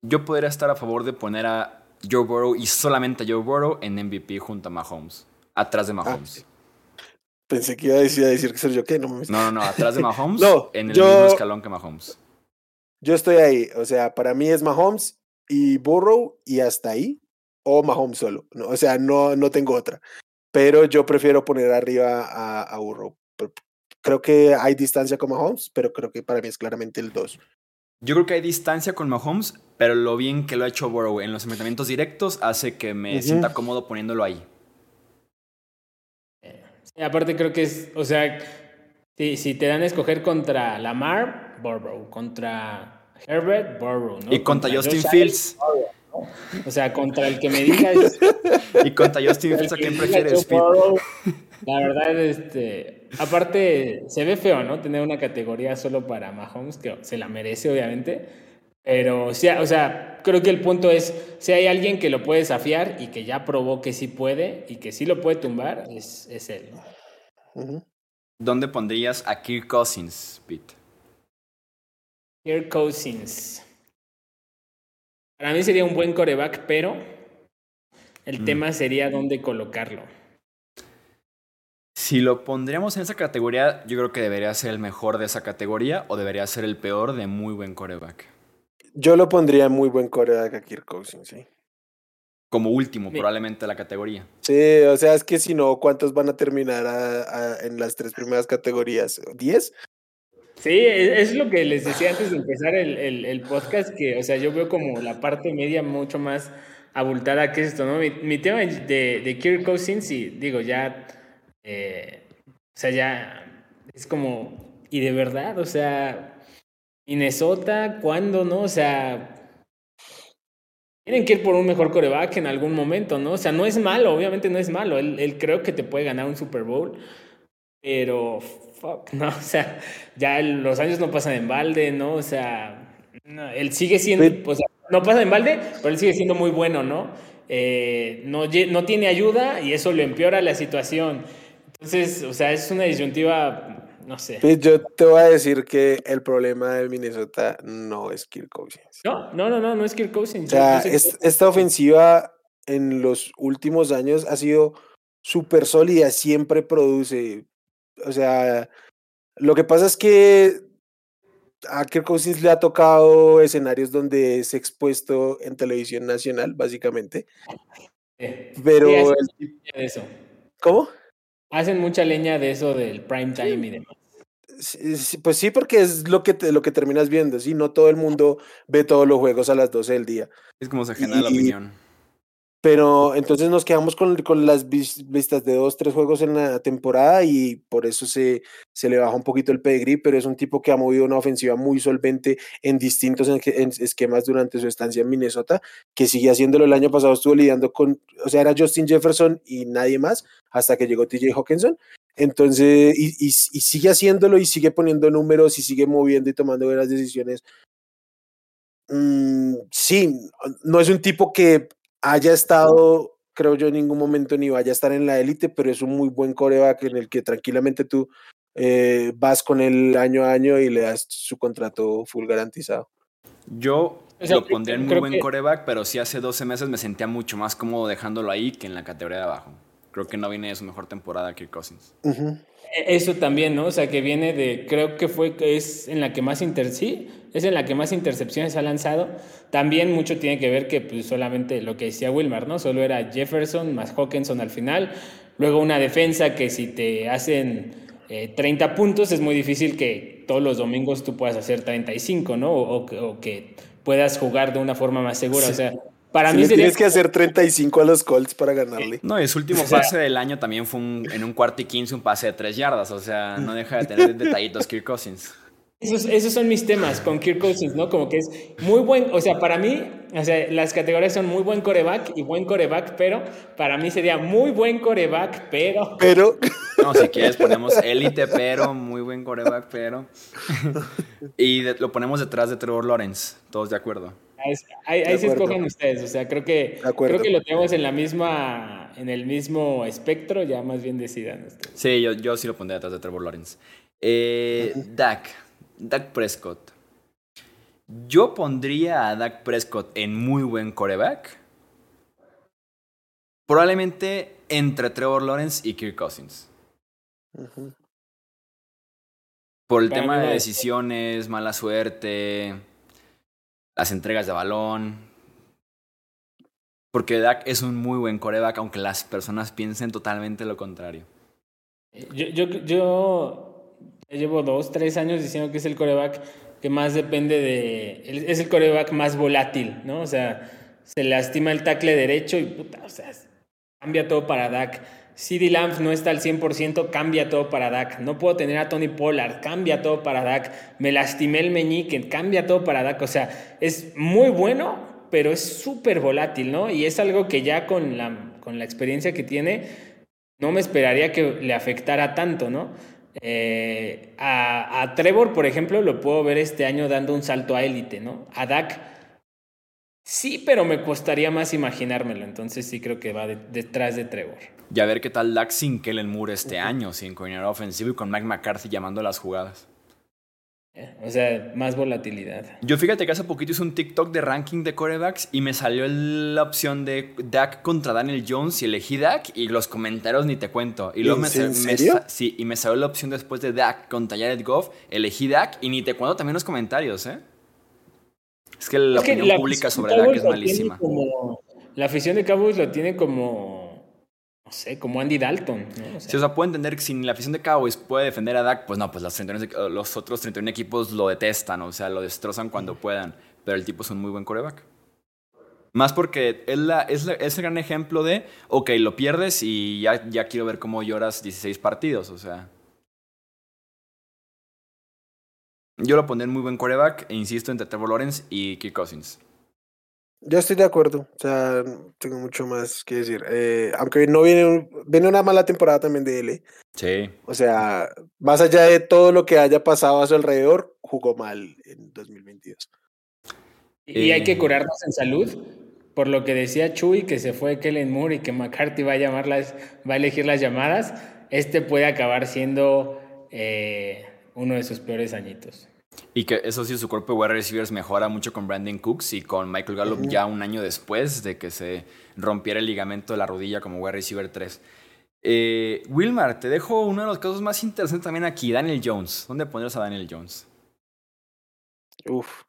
Yo podría estar a favor de poner a Joe Burrow y solamente a Joe Burrow en MVP junto a Mahomes. Atrás de Mahomes. Pensé que iba a decir, a decir que soy yo qué, no. No, no, no, atrás de Mahomes [laughs] No, en el yo- mismo escalón que Mahomes. Yo estoy ahí, o sea, para mí es Mahomes y Burrow y hasta ahí, o Mahomes solo. No, o sea, no, no tengo otra. Pero yo prefiero poner arriba a, a Burrow. Creo que hay distancia con Mahomes, pero creo que para mí es claramente el 2. Yo creo que hay distancia con Mahomes, pero lo bien que lo ha hecho Burrow en los enfrentamientos directos hace que me Ujú. sienta cómodo poniéndolo ahí. Aparte creo que es, o sea, si, si te dan a escoger contra Lamar, Burrow, contra Herbert, Burrow, ¿no? Y contra Justin Josh Fields. Allen, Burrow, ¿no? O sea, contra el que me digas... [laughs] Y contra Justin el Fields, ¿a quién prefieres? Burrow, La verdad, este, aparte se ve feo, ¿no? Tener una categoría solo para Mahomes, que se la merece, obviamente. Pero, sí, o sea, creo que el punto es, si hay alguien que lo puede desafiar y que ya probó que sí puede y que sí lo puede tumbar, es, es él. ¿Dónde pondrías a Kirk Cousins, Pete? Kirk Cousins. Para mí sería un buen coreback, pero el Mm. tema sería dónde colocarlo. Si lo pondríamos en esa categoría, yo creo que debería ser el mejor de esa categoría o debería ser el peor de muy buen coreback. Yo lo pondría muy buen coreback a Kirk Cousins, sí. Como último, Mi- probablemente, de la categoría. Sí, o sea, es que si no, ¿cuántos van a terminar a- a- en las tres primeras categorías? ¿Diez? Sí, e- es lo que les decía antes de empezar el, el- el podcast, que, o sea, yo veo como la parte media mucho más abultada que esto, ¿no? Mi, mi tema de, de Kirk Cousins, y digo, ya, eh, o sea, ya es como, y de verdad, o sea, Minnesota, ¿cuándo, no? O sea, tienen que ir por un mejor coreback en algún momento, ¿no? O sea, no es malo, obviamente no es malo, él, él creo que te puede ganar un Super Bowl, pero, fuck, [laughs] no, o sea, ya los años no pasan en balde, ¿no? O sea, no, él sigue siendo, o sea, no pasa en balde, pero él sigue siendo muy bueno, ¿no? Eh, no, no tiene ayuda y eso le empeora la situación. Entonces, o sea, es una disyuntiva, no sé. Pues yo te voy a decir que el problema de Minnesota no es Kirk Cousins. No, no, no, no, no es Kirk Cousins. O sea, es- esta ofensiva en los últimos años ha sido súper sólida, siempre produce. O sea, lo que pasa es que a Kirk Cousins le ha tocado escenarios donde es expuesto en televisión nacional, básicamente. que- Pero, sí, el- eso. ¿cómo? Hacen mucha leña de eso del prime time y demás. Sí, Pues sí, porque es lo que, te- lo que terminas viendo, ¿sí? No todo el mundo ve todos los juegos a las 12 del día. Es como se genera la opinión. Pero entonces nos quedamos con, con las vis- vistas de dos, tres juegos en la temporada y por eso se, se le baja un poquito el pedigrí, pero es un tipo que ha movido una ofensiva muy solvente en distintos esquemas durante su estancia en Minnesota, que sigue haciéndolo el año pasado, estuvo lidiando con, o sea, era Justin Jefferson y nadie más, hasta que llegó TJ Hawkinson. Entonces, y sigue haciéndolo y sigue poniendo números y sigue moviendo y tomando buenas decisiones. Mm, sí, no es un tipo que haya estado, creo yo, en ningún momento ni vaya a estar en la élite, pero es un muy buen coreback en el que tranquilamente tú eh, vas con él año a año y le das su contrato full garantizado. Yo O sea, lo pondría en muy buen que- coreback, pero sí hace 12 meses me sentía mucho más cómodo dejándolo ahí que en la categoría de abajo. Creo que no viene de su mejor temporada Kirk Cousins. E- Eso también, ¿no? O sea, que viene de, creo que fue, que es en la que más inter, sí, es en la que más intercepciones ha lanzado. También mucho tiene que ver que pues solamente lo que decía Wilmar, ¿no? Solo era Jefferson más Hawkinson al final. Luego una defensa que si te hacen 30 eh, puntos es muy difícil que todos los domingos tú puedas hacer 35, ¿no? O, que puedas jugar de una forma más segura. O sea, para mí tienes que hacer 35 a los Colts para ganarle. No, y su último pase del año también fue en un cuarto y quince un pase de 3 yardas. O sea, no deja de tener [laughs] detallitos Kirk Cousins. Esos, son mis temas con Kirk Cousins, ¿no? Como que es muy buen, o sea, para mí, o sea, las categorías son muy buen coreback y buen coreback, pero para mí sería muy buen coreback, pero... [laughs] Pero... No, si quieres ponemos élite, pero, muy buen coreback, pero... y lo ponemos detrás de Trevor Lawrence, todos de acuerdo. Ahí, ahí, se escogen ustedes, o sea, creo que, creo que lo tenemos en la misma, en el mismo espectro, ya más bien decidan ustedes. Sí, yo, yo sí lo pondría detrás de Trevor Lawrence. Eh, Dak. Dak Prescott. Yo pondría a Dak Prescott en muy buen coreback. Probablemente entre Trevor Lawrence y Kirk Cousins. Por el tema de decisiones, mala suerte, las entregas de balón. Porque Dak es un muy buen coreback, aunque las personas piensen totalmente lo contrario. Yo, yo, yo Llevo dos, tres años diciendo que es el coreback que más depende de... Es el coreback más volátil, ¿no? O sea, se lastima el tackle derecho y puta, o sea, cambia todo para Dak. CD Lamb no está al 100%, cambia todo para Dak. No puedo tener a Tony Pollard, cambia todo para Dak. Me lastimé el meñique, cambia todo para Dak. O sea, es muy bueno, pero es súper volátil, ¿no? Y es algo que ya con la, con la experiencia que tiene, no me esperaría que le afectara tanto, ¿no? Eh, a, Trevor, por ejemplo, lo puedo ver este año dando un salto a élite, ¿no? A Dak, sí, pero me costaría más imaginármelo. Entonces sí creo que va detrás de Trevor. Y a ver qué tal Dak sin Kellen Moore este año, sin coordinador ofensivo y con Mike McCarthy llamando las jugadas. O sea, más volatilidad. Yo fíjate que hace poquito hice un TikTok de ranking de corebacks y me salió la opción de Dak contra Daniel Jones y elegí Dak y los comentarios ni te cuento. Y luego me, sí, y me salió la opción después de Dak contra Jared Goff, elegí Dak y ni te cuento también los comentarios, ¿eh? Es que la opinión pública sobre Dak es malísima. la afición de Cowboys lo tiene como no sé, como Andy Dalton. ¿no? O sea, sí, o sea, puedo entender que si la afición de Cowboys puede defender a Dak, pues no, pues los, los otros 31 equipos lo detestan, o sea, lo destrozan cuando puedan. Pero el tipo es un muy buen coreback. Más porque es, la, es, el gran ejemplo de, ok, lo pierdes y ya, ya quiero ver cómo lloras 16 partidos, o sea. Yo lo pondré en muy buen coreback, e insisto, entre Trevor Lawrence y Kirk Cousins. Yo estoy de acuerdo, o sea, tengo mucho más que decir. Eh, aunque no viene, viene una mala temporada también de él. ¿eh? Sí. O sea, más allá de todo lo que haya pasado a su alrededor, jugó mal en 2022. Y hay que eh. curarnos en salud, por lo que decía Chuy, que se fue Kellen Moore y que McCarthy va a, llamarlas, va a elegir las llamadas, este puede acabar siendo uno de sus peores añitos. Y que eso sí, su cuerpo de wide receivers mejora mucho con Brandon Cooks y con Michael Gallup ya un año después de que se rompiera el ligamento de la rodilla como wide receiver 3. Eh, Wilmar, te dejo uno de los casos más interesantes también aquí, Daniel Jones. ¿Dónde pondrías a Daniel Jones? Uf.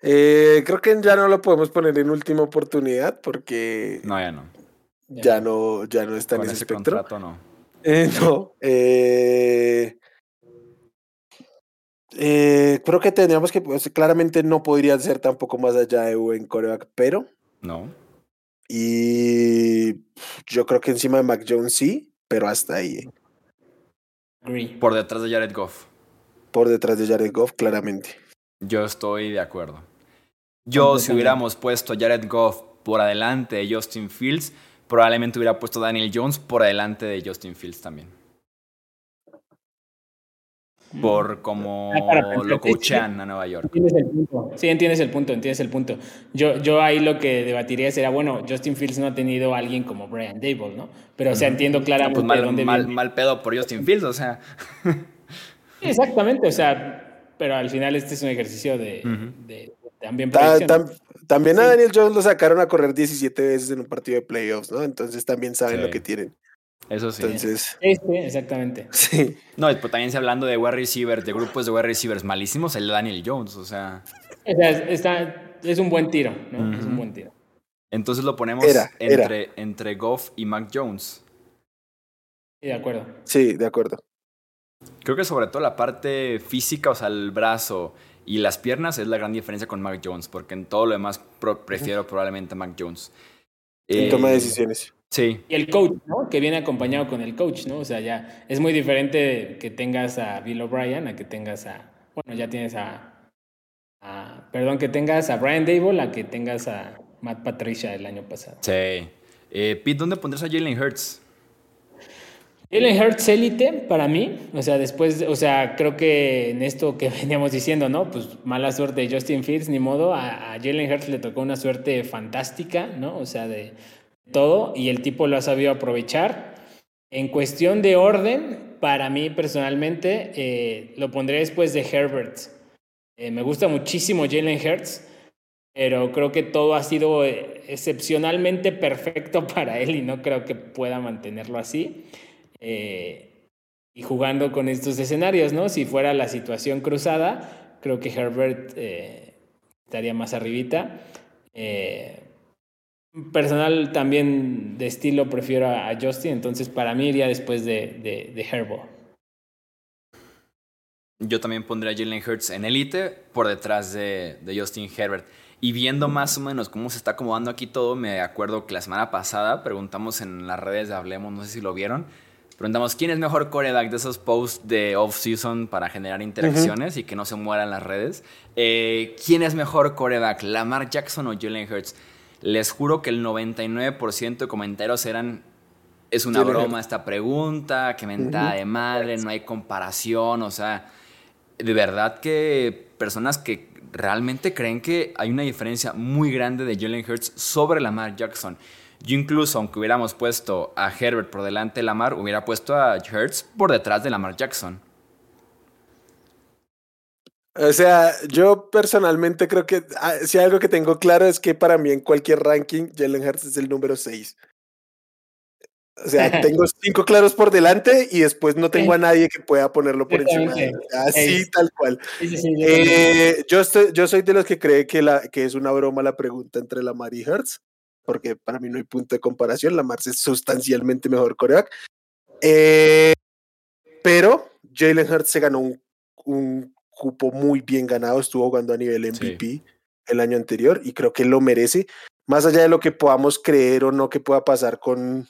Eh, creo que ya no lo podemos poner en última oportunidad porque. No, ya no. Ya no, ya no está en ese, contrato, no. Eh, [laughs] no. Eh, eh, creo que tendríamos que, pues, claramente no podría ser tampoco más allá de buen coreback, pero. No. Y yo creo que encima de Mac Jones sí, pero hasta ahí. Por detrás de Jared Goff. Por detrás de Jared Goff, claramente. Yo estoy de acuerdo. Yo, si hubiéramos puesto Jared Goff por adelante de Justin Fields, probablemente hubiera puesto Daniel Jones por adelante de Justin Fields también por cómo ah, lo coachan a Nueva York. Entiendes el punto. Sí, entiendes el punto, entiendes el punto. Yo, yo ahí lo que debatiría sería, bueno, Justin Fields no ha tenido a alguien como Brian Dable, ¿no? Pero, o sea, entiendo claramente pues mal, dónde mal, mal, pedo por Justin Fields, o sea. Exactamente, o sea, pero al final este es un ejercicio de, también También a Daniel Jones lo sacaron a correr 17 veces en un partido de playoffs, ¿no? Entonces también saben lo que tienen. Eso sí. Entonces. Este, exactamente. [laughs] Sí. No, pues también se hablando de wide receivers, de grupos de wide receivers malísimos, el Daniel Jones, o sea. está, es un buen tiro, ¿no? Es un buen tiro. Entonces lo ponemos entre, entre Goff y Mac Jones. Sí, de acuerdo. Sí, de acuerdo. Creo que sobre todo la parte física, o sea, el brazo y las piernas es la gran diferencia con Mac Jones, porque en todo lo demás prefiero probablemente a Mac Jones. En toma de eh, decisiones. Sí. Y el coach, ¿no? Que viene acompañado con el coach, ¿no? O sea, ya es muy diferente que tengas a Bill O'Brien a que tengas a. Bueno, ya tienes a. perdón, que tengas a Brian Dable a que tengas a Matt Patricia el año pasado. Sí. Eh, Pete, ¿dónde pondrás a Jalen Hurts? Jalen Hurts élite para mí, o sea, después, o sea, creo que en esto que [laughs] veníamos diciendo, ¿no? Pues mala suerte de Justin Fields, ni modo, a, a Jalen Hurts le tocó una suerte fantástica, ¿no? O sea, de todo, y el tipo lo ha sabido aprovechar. En cuestión de orden, para mí personalmente, eh, lo pondré después de Herbert. Eh, me gusta muchísimo Jalen Hurts, pero creo que todo ha sido eh, excepcionalmente perfecto [laughs] para él y no creo que pueda mantenerlo así. Eh, y jugando con estos escenarios, ¿no? Si fuera la situación cruzada, creo que Herbert estaría más arribita. Personal también de estilo prefiero a, Justin, entonces para mí iría después de, de, Herbo. Yo también pondría a Jalen Hurts en élite por detrás de, de, Justin Herbert. Y viendo más o menos cómo se está acomodando aquí todo, me acuerdo que la semana pasada preguntamos en las redes de Hablemos, no sé si lo vieron, Preguntamos quién es mejor coreback de esos posts de off-season para generar interacciones y que no se mueran las redes. Eh, ¿Quién es mejor coreback, Lamar Jackson o Jalen Hurts? Les juro que el 99% de comentarios eran es una broma esta pregunta, que mentada de madre, no hay comparación, o sea, de verdad que personas que realmente creen que hay una diferencia muy grande de Jalen Hurts sobre Lamar Jackson. Yo incluso, aunque hubiéramos puesto a Herbert por delante de Lamar, hubiera puesto a Hertz por detrás de Lamar Jackson. O sea, yo personalmente creo que ah, si algo que tengo claro es que para mí en cualquier ranking, Jalen Hurts es el número 6. O sea, [laughs] tengo cinco claros por delante y después no tengo a nadie que pueda ponerlo por encima. Así, tal cual. Eh, yo, estoy, yo soy de los que cree que, la, que es una broma la pregunta entre Lamar y Hertz porque para mí no hay punto de comparación. La Mars es sustancialmente mejor coreback. Eh, pero Jalen Hurts se ganó un, un, cupo muy bien ganado, estuvo jugando a nivel MVP el año anterior y creo que lo merece. Más allá de lo que podamos creer o no que pueda pasar con,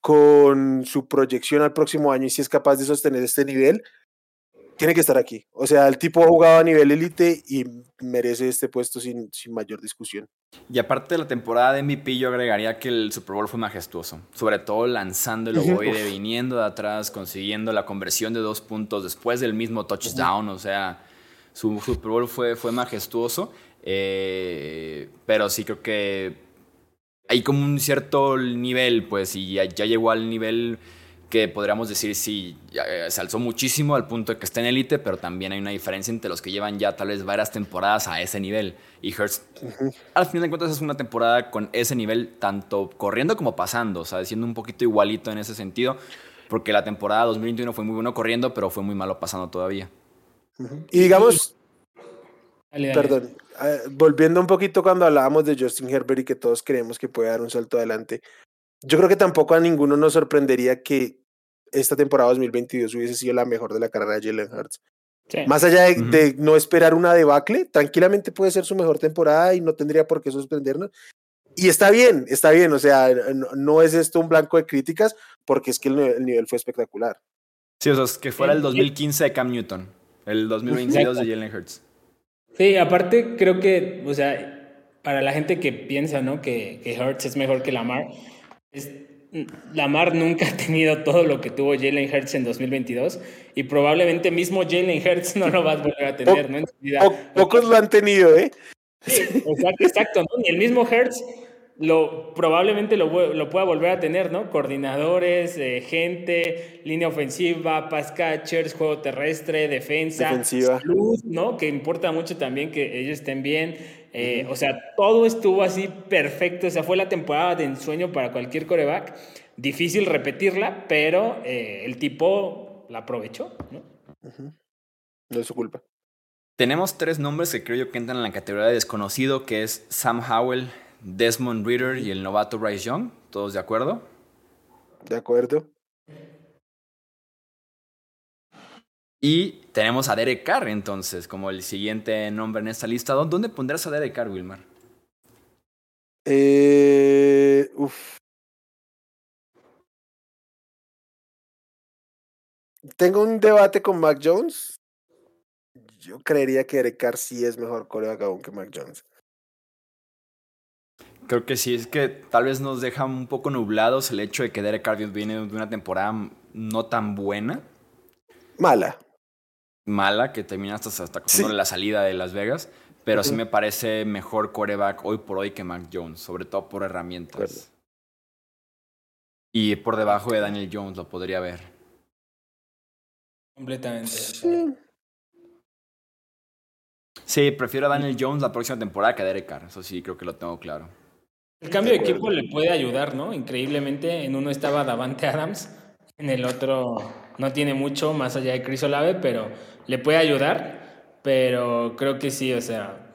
con su proyección al próximo año y si es capaz de sostener este nivel, tiene que estar aquí. O sea, el tipo ha jugado a nivel élite y merece este puesto sin, sin mayor discusión. Y aparte de la temporada de MVP, yo agregaría que el Super Bowl fue majestuoso. Sobre todo lanzando el ovoide, viniendo de atrás, consiguiendo la conversión de dos puntos después del mismo touchdown. O sea, su Super Bowl fue, fue majestuoso. Eh, pero sí creo que hay como un cierto nivel, pues, y ya, ya llegó al nivel que podríamos decir sí, eh, se alzó muchísimo al punto de que está en élite, pero también hay una diferencia entre los que llevan ya tal vez varias temporadas a ese nivel. Y Hurst, al final de cuentas, es una temporada con ese nivel, tanto corriendo como pasando, o sea, siendo un poquito igualito en ese sentido, porque la temporada 2021 fue muy bueno corriendo, pero fue muy malo pasando todavía. Y digamos, perdón, eh, volviendo un poquito cuando hablábamos de Justin Herbert y que todos creemos que puede dar un salto adelante, yo creo que tampoco a ninguno nos sorprendería que esta temporada 2022 hubiese sido la mejor de la carrera de Jalen Hurts. Más allá de, no esperar una debacle, tranquilamente puede ser su mejor temporada y no tendría por qué sorprendernos. Y está bien, está bien, o sea, no, es esto un blanco de críticas porque es que el, nivel fue espectacular. Sí, o sea, es que fuera el 2015 de Cam Newton, el 2022 de Jalen Hurts. Sí, aparte creo que, o sea, para la gente que piensa, ¿no? Que, que Hurts es mejor que Lamar, es Lamar nunca [laughs] ha tenido todo lo que tuvo Jalen Hurts en 2022 y probablemente mismo Jalen Hurts no lo va a volver a tener, ¿no? pocos lo han tenido, ¿eh? Sí, exacto, ¿no? Ni el mismo Hurts lo, probablemente lo, lo, pueda volver a tener, ¿no? Coordinadores, eh, gente, línea ofensiva, pass catchers, juego terrestre, defensa, salud, ¿no? Que importa mucho también que ellos estén bien. Eh, o sea, todo estuvo así perfecto. O sea, fue la temporada de ensueño para cualquier coreback. Difícil repetirla, pero eh, el tipo la aprovechó, ¿no? No es su culpa. Tenemos tres nombres que creo yo que entran en la categoría de desconocido, que es Sam Howell Desmond Reader y el novato Bryce Young. ¿Todos de acuerdo? De acuerdo. Y tenemos a Derek Carr entonces, como el siguiente nombre en esta lista. ¿Dónde pondrás a Derek Carr, Wilmar? Eh, uf. Tengo un debate con Mac Jones. Yo creería que Derek Carr sí es mejor coreback aún que Mac Jones. Creo que sí, es que tal vez nos deja un poco nublados el hecho de que Derek Carr viene de una temporada no tan buena. Mala. Mala, que termina hasta, hasta sí. la salida de Las Vegas. Pero uh -huh. sí me parece mejor coreback hoy por hoy que Mac Jones, sobre todo por herramientas. Claro. Y por debajo de Daniel Jones lo podría ver. Completamente. Sí. Sí, prefiero a Daniel Jones la próxima temporada que a Derek Carr. Eso sí, creo que lo tengo claro. El cambio de equipo le puede ayudar, ¿no? Increíblemente, en uno estaba Davante Adams, en el otro no tiene mucho más allá de Chris Olave, pero le puede ayudar. Pero creo que sí, o sea,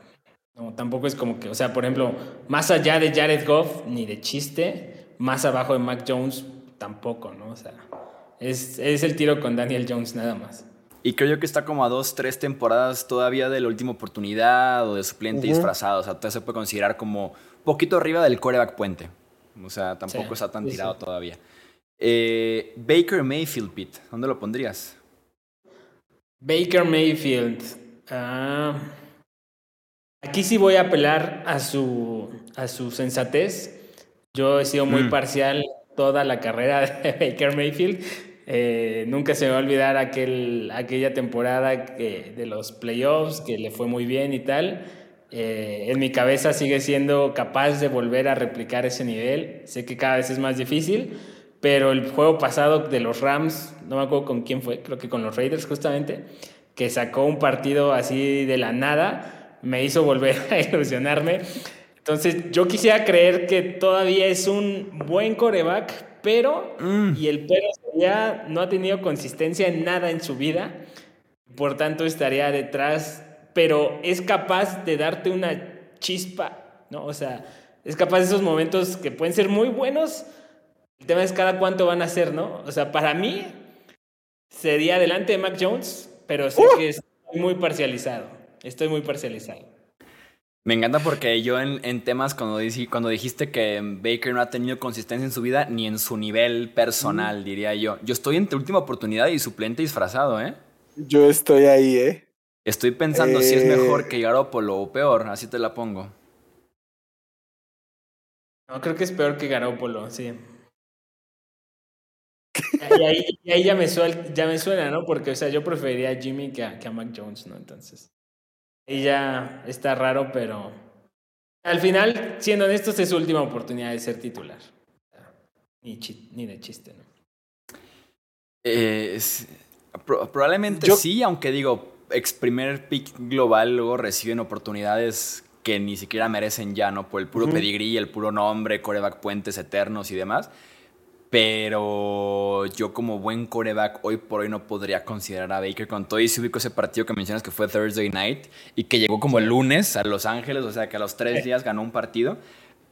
no, tampoco es como que, o sea, por ejemplo, más allá de Jared Goff, ni de chiste, más abajo de Mac Jones, tampoco, ¿no? O sea, es, es el tiro con Daniel Jones nada más. Y creo yo que está como a dos, tres temporadas todavía de la última oportunidad o de suplente uh -huh. disfrazado. O sea, todavía se puede considerar como poquito arriba del coreback puente. O sea, tampoco sí, está tan tirado sí. todavía. Eh, Baker Mayfield, Pete, ¿dónde lo pondrías? Baker Mayfield. Uh, aquí sí voy a apelar a su, a su sensatez. Yo he sido muy mm. parcial toda la carrera [laughs] de Baker Mayfield. Eh, nunca se me va a olvidar aquel, aquella temporada que, de los playoffs que le fue muy bien y tal. Eh, en mi cabeza sigue siendo capaz de volver a replicar ese nivel. Sé que cada vez es más difícil, pero el juego pasado de los Rams, no me acuerdo con quién fue, creo que con los Raiders justamente, que sacó un partido así de la nada, me hizo volver [laughs] a ilusionarme. Entonces yo quisiera creer que todavía es un buen coreback, pero, mm. y el pero ya no ha tenido consistencia en nada en su vida, por tanto estaría detrás, pero es capaz de darte una chispa, ¿no? O sea, es capaz de esos momentos que pueden ser muy buenos, el tema es cada cuánto van a ser, ¿no? O sea, para mí sería delante de Mac Jones, pero sé uh. que estoy muy parcializado, estoy muy parcializado. Me encanta porque yo en, en temas, cuando, dij, cuando, dijiste que Baker no ha tenido consistencia en su vida, ni en su nivel personal, mm. diría yo. Yo estoy entre última oportunidad y suplente disfrazado, ¿eh? Yo estoy ahí, ¿eh? Estoy pensando eh... si es mejor que Garoppolo o peor, así te la pongo. No, creo que es peor que Garoppolo, sí. Y, ahí, y ahí, ya, me suel, ya me suena, ¿no? Porque, o sea, yo preferiría a Jimmy que a, que a Mac Jones, ¿no? Entonces. Y ya está raro, pero al final, siendo honestos, es su última oportunidad de ser titular. Ni, ni de chiste, ¿no? Eh, es, pro, probablemente Yo... sí, aunque digo, ex primer pick global, luego reciben oportunidades que ni siquiera merecen ya, ¿no? Por el puro uh -huh. pedigrí, el puro nombre, coreback puentes eternos y demás. Pero yo como buen coreback hoy por hoy no podría considerar a Baker con todo y si ubico ese partido que mencionas que fue Thursday Night y que llegó como el lunes a Los Ángeles, o sea que a los tres días ganó un partido.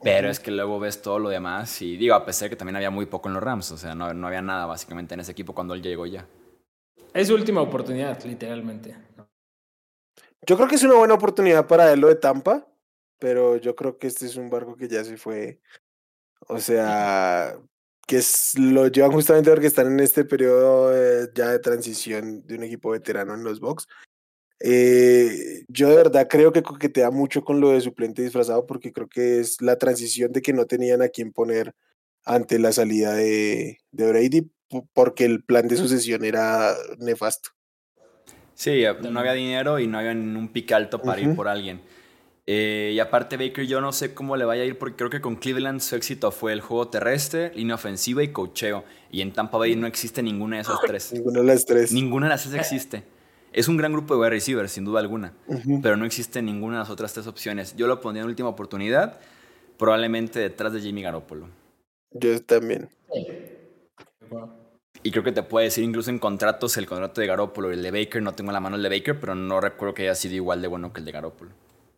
Pero es que luego ves todo lo demás y digo, a pesar de que también había muy poco en los Rams, o sea, no, no había nada básicamente en ese equipo cuando él llegó ya. Es su última oportunidad, literalmente. Yo creo que es una buena oportunidad para él lo de Tampa, pero yo creo que este es un barco que ya se fue. O sea, que es, lo llevan justamente porque están en este periodo eh, ya de transición de un equipo veterano en los Bucks. Eh, yo de verdad creo que coquetea mucho con lo de suplente disfrazado porque creo que es la transición de que no tenían a quién poner ante la salida de, de Brady porque el plan de sucesión era nefasto. Sí, no había dinero y no había un pick alto para uh -huh. ir por alguien. Eh, y aparte Baker yo no sé cómo le vaya a ir porque creo que con Cleveland su éxito fue el juego terrestre, línea ofensiva y cocheo. Y en Tampa Bay no existe ninguna de esas tres. Ninguna de las tres. Ninguna de las tres existe. Es un gran grupo de wide receivers, sin duda alguna. Uh -huh. Pero no existe ninguna de las otras tres opciones. Yo lo pondría en última oportunidad, probablemente detrás de Jimmy Garoppolo. Yo también. Y creo que te puede decir incluso en contratos el contrato de Garoppolo y el de Baker. No tengo en la mano el de Baker, pero no recuerdo que haya sido igual de bueno que el de Garoppolo.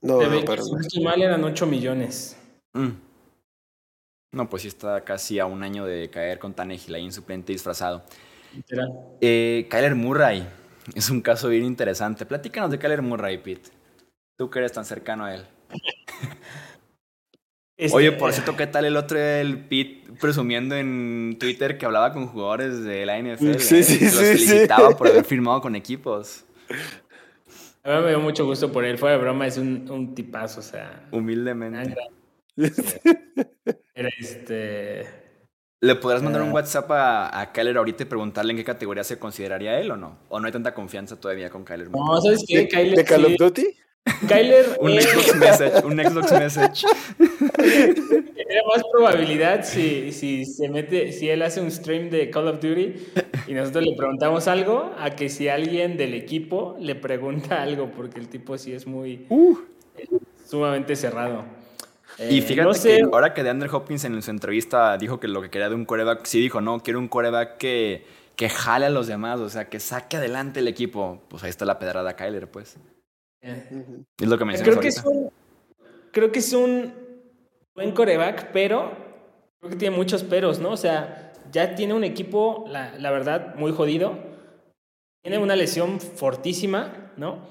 No, de Baker, si no mal eran 8 millones. Mm. No, pues sí está casi a un año de caer con Tannehill ahí en suplente disfrazado. Eh, Kyler Murray [laughs] es un caso bien interesante. Platícanos de Kyler Murray, Pete. Tú que eres tan cercano a él. [laughs] Este, Oye, por cierto, ¿qué tal el otro, el Pete, presumiendo en Twitter que hablaba con jugadores de la NFL? Sí, sí, Los felicitaba por haber firmado con equipos. A mí me dio mucho gusto por él. Fue de broma, es un, un tipazo, o sea. Humildemente. Era este. ¿Le podrás mandar un WhatsApp a, a Kyler ahorita y preguntarle en qué categoría se consideraría él o no? ¿O no hay tanta confianza todavía con Kyler? No, ¿sabes qué? Kyler. ¿De Call of Duty? Kyler. [laughs] un Xbox Message. Un Xbox Message. Tiene más probabilidad si, si se mete, si él hace un stream de Call of Duty y nosotros le preguntamos algo, a que si alguien del equipo le pregunta algo, porque el tipo sí es muy Uh. sumamente cerrado. Y Eh, fíjate no sé, que ahora que DeAndre Hopkins en su entrevista dijo que lo que quería de un coreback, sí dijo, no, quiero un coreback que, que jale a los demás, o sea, que saque adelante el equipo. Pues ahí está la pedrada Kyler, pues. Es lo que mencionas creo que es un, creo que es un buen coreback, pero creo que tiene muchos peros, ¿no? O sea, ya tiene un equipo, la, la verdad, muy jodido. Tiene una lesión fortísima, ¿no?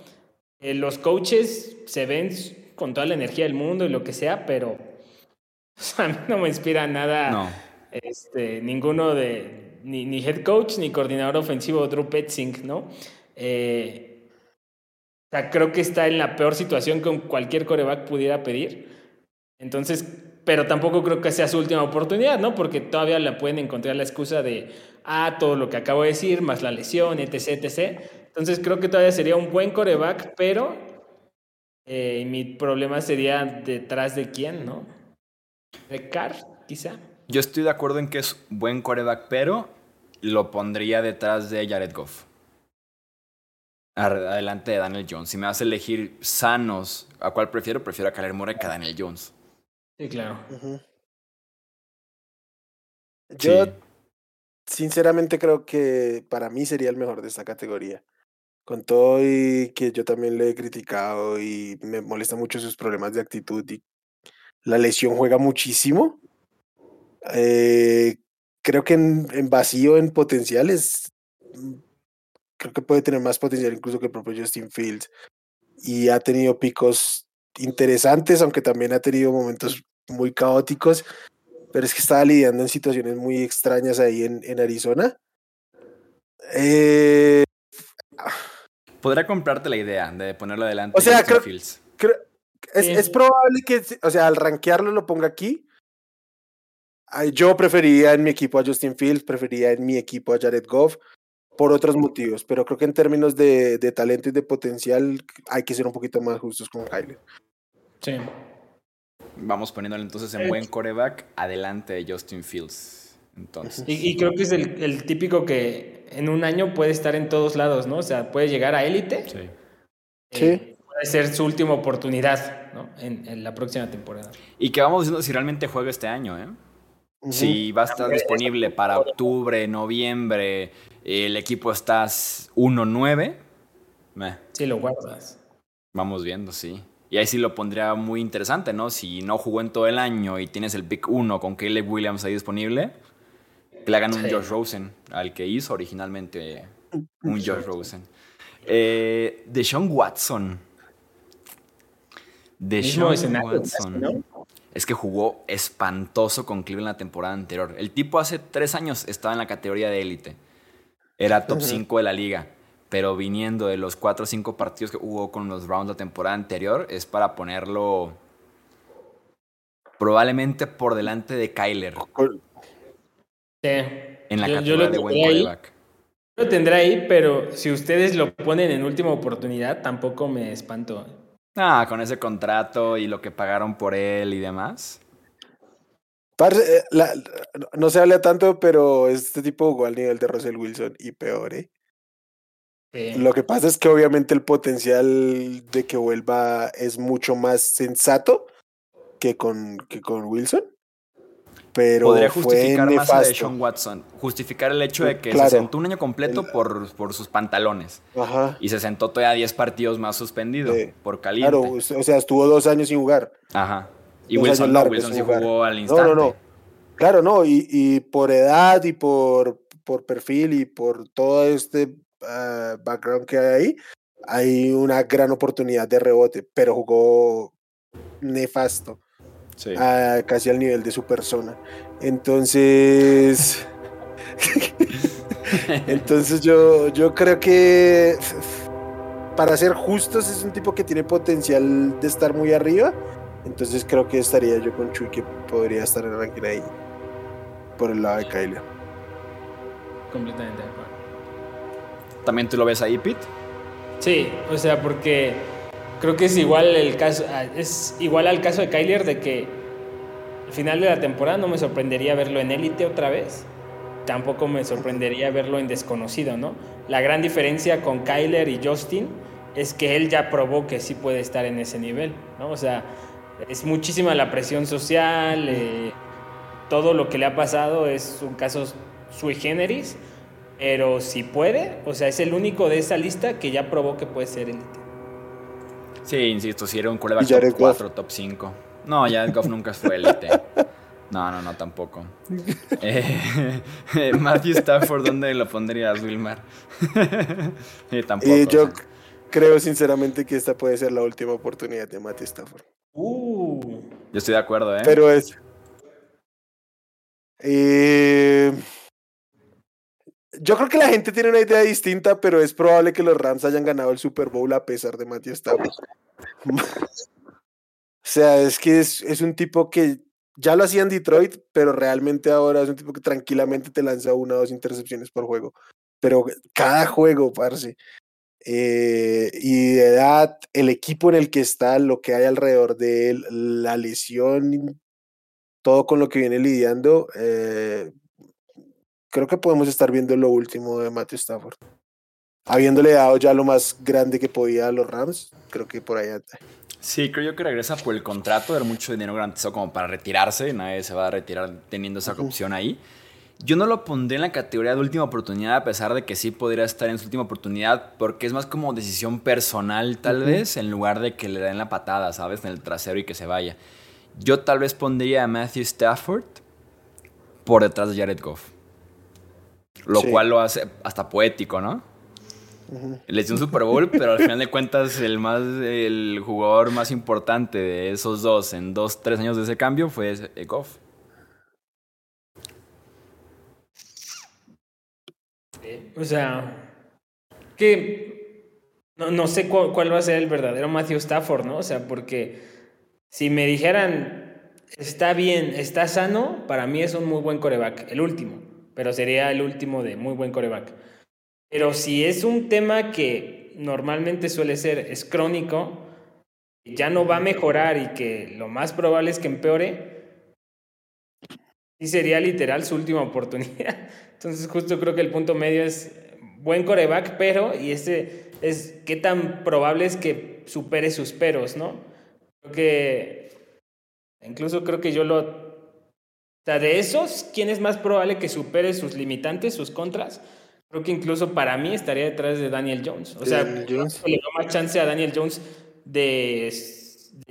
Eh, los coaches se ven con toda la energía del mundo y lo que sea, pero [laughs] o sea, a mí no me inspira nada No. este, ninguno de, ni, ni head coach ni coordinador ofensivo Drew Petzing, ¿no? Eh, o sea, creo que está en la peor situación que cualquier coreback pudiera pedir. Entonces, pero tampoco creo que sea su última oportunidad, ¿no? Porque todavía le pueden encontrar la excusa de, ah, todo lo que acabo de decir, más la lesión, etc, etc. Entonces, creo que todavía sería un buen coreback, pero eh, mi problema sería detrás de quién, ¿no? De Carr, quizá. Yo estoy de acuerdo en que es buen coreback, pero lo pondría detrás de Jared Goff. Adelante de Daniel Jones. Si me vas a elegir sanos, ¿a cuál prefiero? Prefiero a Kyler Murray que a Daniel Jones. Sí, claro. Yo, Sí. sinceramente, creo que para mí sería el mejor de esta categoría. Con todo y que yo también le he criticado y me molesta mucho sus problemas de actitud y la lesión juega muchísimo. Eh, creo que en, en vacío, en potenciales, mm, creo que puede tener más potencial incluso que el propio Justin Fields. Y ha tenido picos interesantes, aunque también ha tenido momentos muy caóticos. Pero es que estaba lidiando en situaciones muy extrañas ahí en, en Arizona. Eh, Podría comprarte la idea de ponerlo adelante O sea, Justin creo- Fields. creo- es, es probable que, o sea, al rankearlo lo ponga aquí. Yo prefería en mi equipo a Justin Fields, prefería en mi equipo a Jared Goff por otros motivos, pero creo que en términos de, de talento y de potencial hay que ser un poquito más justos con Kyler. Sí. Vamos poniéndole entonces en Eh. buen coreback adelante de Justin Fields. Entonces, Y, y creo que es el, el típico que en un año puede estar en todos lados, ¿no? O sea, puede llegar a élite. sí. eh, Sí. puede ser su última oportunidad, ¿no? En, en la próxima temporada. Y que vamos viendo si realmente juega este año, ¿eh? Si va a estar disponible para octubre, noviembre, el equipo está 1-9, meh, Sí, lo guardas. vamos viendo, sí. Y ahí sí lo pondría muy interesante, ¿no? Si no jugó en todo el año y tienes el pick 1 con Caleb Williams ahí disponible, que le hagan un Sí. Josh Rosen, al que hizo originalmente [laughs] un Josh Rosen. Eh, Deshaun Watson. Deshaun Watson. ¿no? Es que jugó espantoso con Cleveland la temporada anterior. El tipo hace tres años estaba en la categoría de élite. Era top 5 de la liga. Pero viniendo de los 4 o 5 partidos que jugó con los Browns la temporada anterior, es para ponerlo probablemente por delante de Kyler Sí. en la Yo- lo de buen ahí. Lo tendré ahí, pero si ustedes lo ponen en última oportunidad, tampoco me espanto. Ah, con ese contrato y lo que pagaron por él y demás. Parce, eh, la- la- no se habla tanto, pero este tipo jugó al nivel de Russell Wilson y peor, ¿eh? Sí. Lo que pasa es que obviamente el potencial de que vuelva es mucho más sensato que con, que con Wilson. Pero Podría fue justificar más a nefasto. Deshaun Watson. Justificar el hecho de que Claro. se sentó un año completo El- por, por sus pantalones. Ajá. Y se sentó todavía 10 partidos más suspendido Sí. por caliente. Claro, o sea, estuvo dos años sin jugar. Ajá. Y Wilson, no, Wilson sí jugó al instante. No, no, no. Claro, no, y, por edad y por, por perfil y por todo este ah, background que hay ahí, hay una gran oportunidad de rebote, pero jugó nefasto. Casi al nivel de su persona. Entonces. [laughs] Entonces yo, yo creo que para ser justos es un tipo que tiene potencial de estar muy arriba. Entonces creo que estaría yo con Chuy que podría estar en el ranking ahí. Por el lado de Kyler. Completamente de acuerdo. ¿También tú lo ves ahí, Pete? Sí, o sea, porque creo que es igual el caso, ah, es igual al caso de Kyler de que al final de la temporada no me sorprendería verlo en élite otra vez. Tampoco me sorprendería verlo en desconocido, ¿no? La gran diferencia con Kyler y Justin es que él ya probó que sí puede estar en ese nivel, ¿no? O sea, es muchísima la presión social, eh, todo lo que le ha pasado es un caso sui generis, pero si puede, o sea, es el único de esa lista que ya probó que puede ser élite. Sí, insisto, si era un coreback top 4, top 5. No, Jared Goff nunca fue élite. No, no, no, tampoco. [laughs] [laughs] Eh, Matthew Stafford, ¿dónde lo pondrías, Wilmar? [laughs] eh, tampoco. Y yo creo sinceramente que esta puede ser la última oportunidad de Matthew Stafford. Uh. Yo estoy de acuerdo, ¿eh? Pero es. Eh, yo creo que la gente tiene una idea distinta, pero es probable que los Rams hayan ganado el Super Bowl a pesar de Matthew Stafford. [laughs] o sea, es que es, es, un tipo que ya lo hacía en Detroit, pero realmente ahora es un tipo que tranquilamente te lanza una o dos intercepciones por juego. Pero cada juego, parce. Eh, y de edad, el equipo en el que está, lo que hay alrededor de él, la lesión, todo con lo que viene lidiando, eh, creo que podemos estar viendo lo último de Matthew Stafford. Habiéndole dado ya lo más grande que podía a los Rams, creo que por ahí anda. Sí, creo yo que regresa por el contrato, era mucho dinero garantizado como para retirarse, nadie se va a retirar teniendo esa opción ahí. Yo no lo pondré en la categoría de última oportunidad, a pesar de que sí podría estar en su última oportunidad, porque es más como decisión personal, tal vez, en lugar de que le den la patada, ¿sabes? En el trasero y que se vaya. Yo tal vez pondría a Matthew Stafford por detrás de Jared Goff. Lo cual lo hace hasta poético, ¿no? Le dio un Super Bowl, pero al final de cuentas el, más, el jugador más importante de esos dos en dos, tres años de ese cambio fue Goff. O sea, que no, no sé cuál, cuál, va a ser el verdadero Matthew Stafford, ¿no? O sea, porque si me dijeran, está bien, está sano, para mí es un muy buen coreback, el último pero sería el último de muy buen coreback. Pero si es un tema que normalmente suele ser, es crónico, ya no va a mejorar y que lo más probable es que empeore, sí sería literal su última [laughs] oportunidad. Entonces justo creo que el punto medio es buen coreback, pero, y ese es qué tan probable es que supere sus peros, ¿no? Creo que, incluso creo que yo lo sea, de esos, ¿quién es más probable que supere sus limitantes, sus contras? Creo que incluso para mí estaría detrás de Daniel Jones. O sea, le da más chance a Daniel Jones de,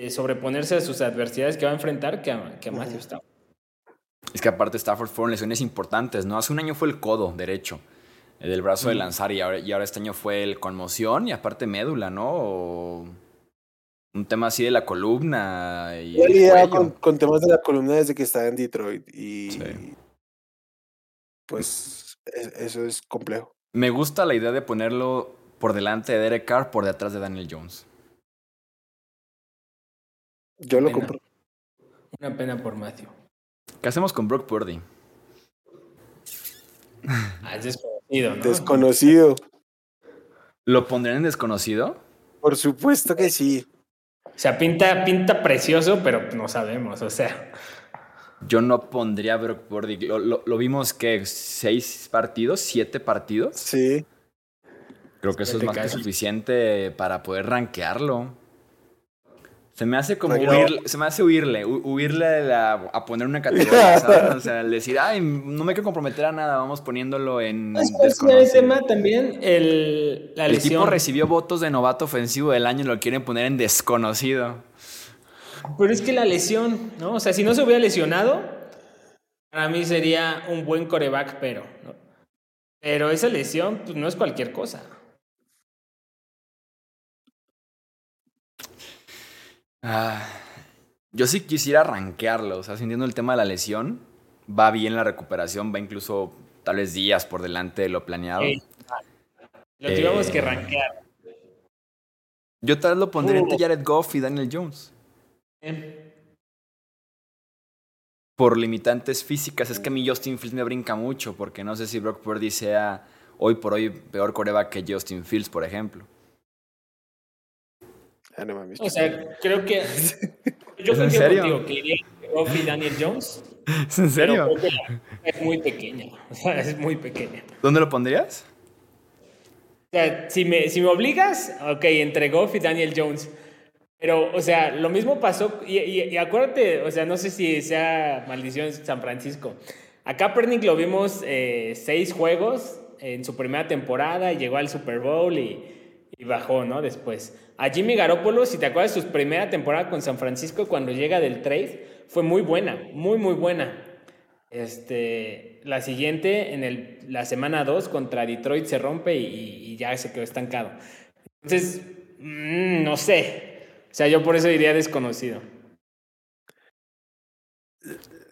sobreponerse a sus adversidades que va a enfrentar que a, que Matthew Stafford. Es que aparte Stafford fueron lesiones importantes, ¿no? Hace un año fue el codo derecho del brazo de lanzar y ahora, y ahora este año fue el conmoción y aparte médula, ¿no? Un tema así de la columna. Y con, con, temas de la columna desde que estaba en Detroit y pues e, eso es complejo. Me gusta la idea de ponerlo por delante de Derek Carr, por detrás de Daniel Jones. Yo lo compro. Una pena por Matthew. ¿Qué hacemos con Brock Purdy? Ah, es desconocido, ¿no? Desconocido. ¿Lo pondrían en desconocido? Por supuesto que sí. O sea, pinta, pinta precioso, pero no sabemos, o sea. Yo no pondría a Brock Purdy. Lo, vimos que seis partidos, siete partidos. Sí. Creo que eso es más que suficiente para poder rankearlo. Se me hace como huirle, se me hace huirle, huirle a, poner una categoría, [laughs] ¿sabes? O sea, decir, ay, no me quiero comprometer a nada, vamos poniéndolo en es el tema también, el, la El tipo recibió votos de novato ofensivo del año y lo quieren poner en desconocido. Pero es que la lesión, ¿no? O sea, si no se hubiera lesionado, para mí sería un buen coreback, pero, ¿no? Pero esa lesión, pues no es cualquier cosa. Ah, yo sí quisiera rankearlo, o sea, sintiendo el tema de la lesión, va bien la recuperación, va incluso tal vez días por delante de lo planeado. Sí. Lo tuvimos que Eh, rankear. Yo tal vez lo pondría entre Uh. Jared Goff y Daniel Jones. Eh, Por limitantes físicas, es que a mí Justin Fields me brinca mucho, porque no sé si Brock Purdy sea hoy por hoy peor coreback que Justin Fields, por ejemplo. Ah, no mames. O sea, creo que. [laughs] Yo ¿Es en serio? contigo que iría Goff y Daniel Jones. ¿Es en la es muy pequeña. O sea, es muy pequeña. ¿Dónde lo pondrías? O sea, si me, si me obligas, ok, entre Goff y Daniel Jones. Pero, o sea, lo mismo pasó. Y, y- y acuérdate, o sea, no sé si sea maldición San Francisco. A Kaepernick lo vimos eh, seis juegos en su primera temporada y llegó al Super Bowl y, y bajó, ¿no? Después. A Jimmy Garoppolo, si te acuerdas, su primera temporada con San Francisco, cuando llega del trade, fue muy buena, muy, muy buena. Este, la siguiente, en el, la semana 2 contra Detroit se rompe y, ya se quedó estancado. Entonces, mm, no sé. O sea, yo por eso diría desconocido.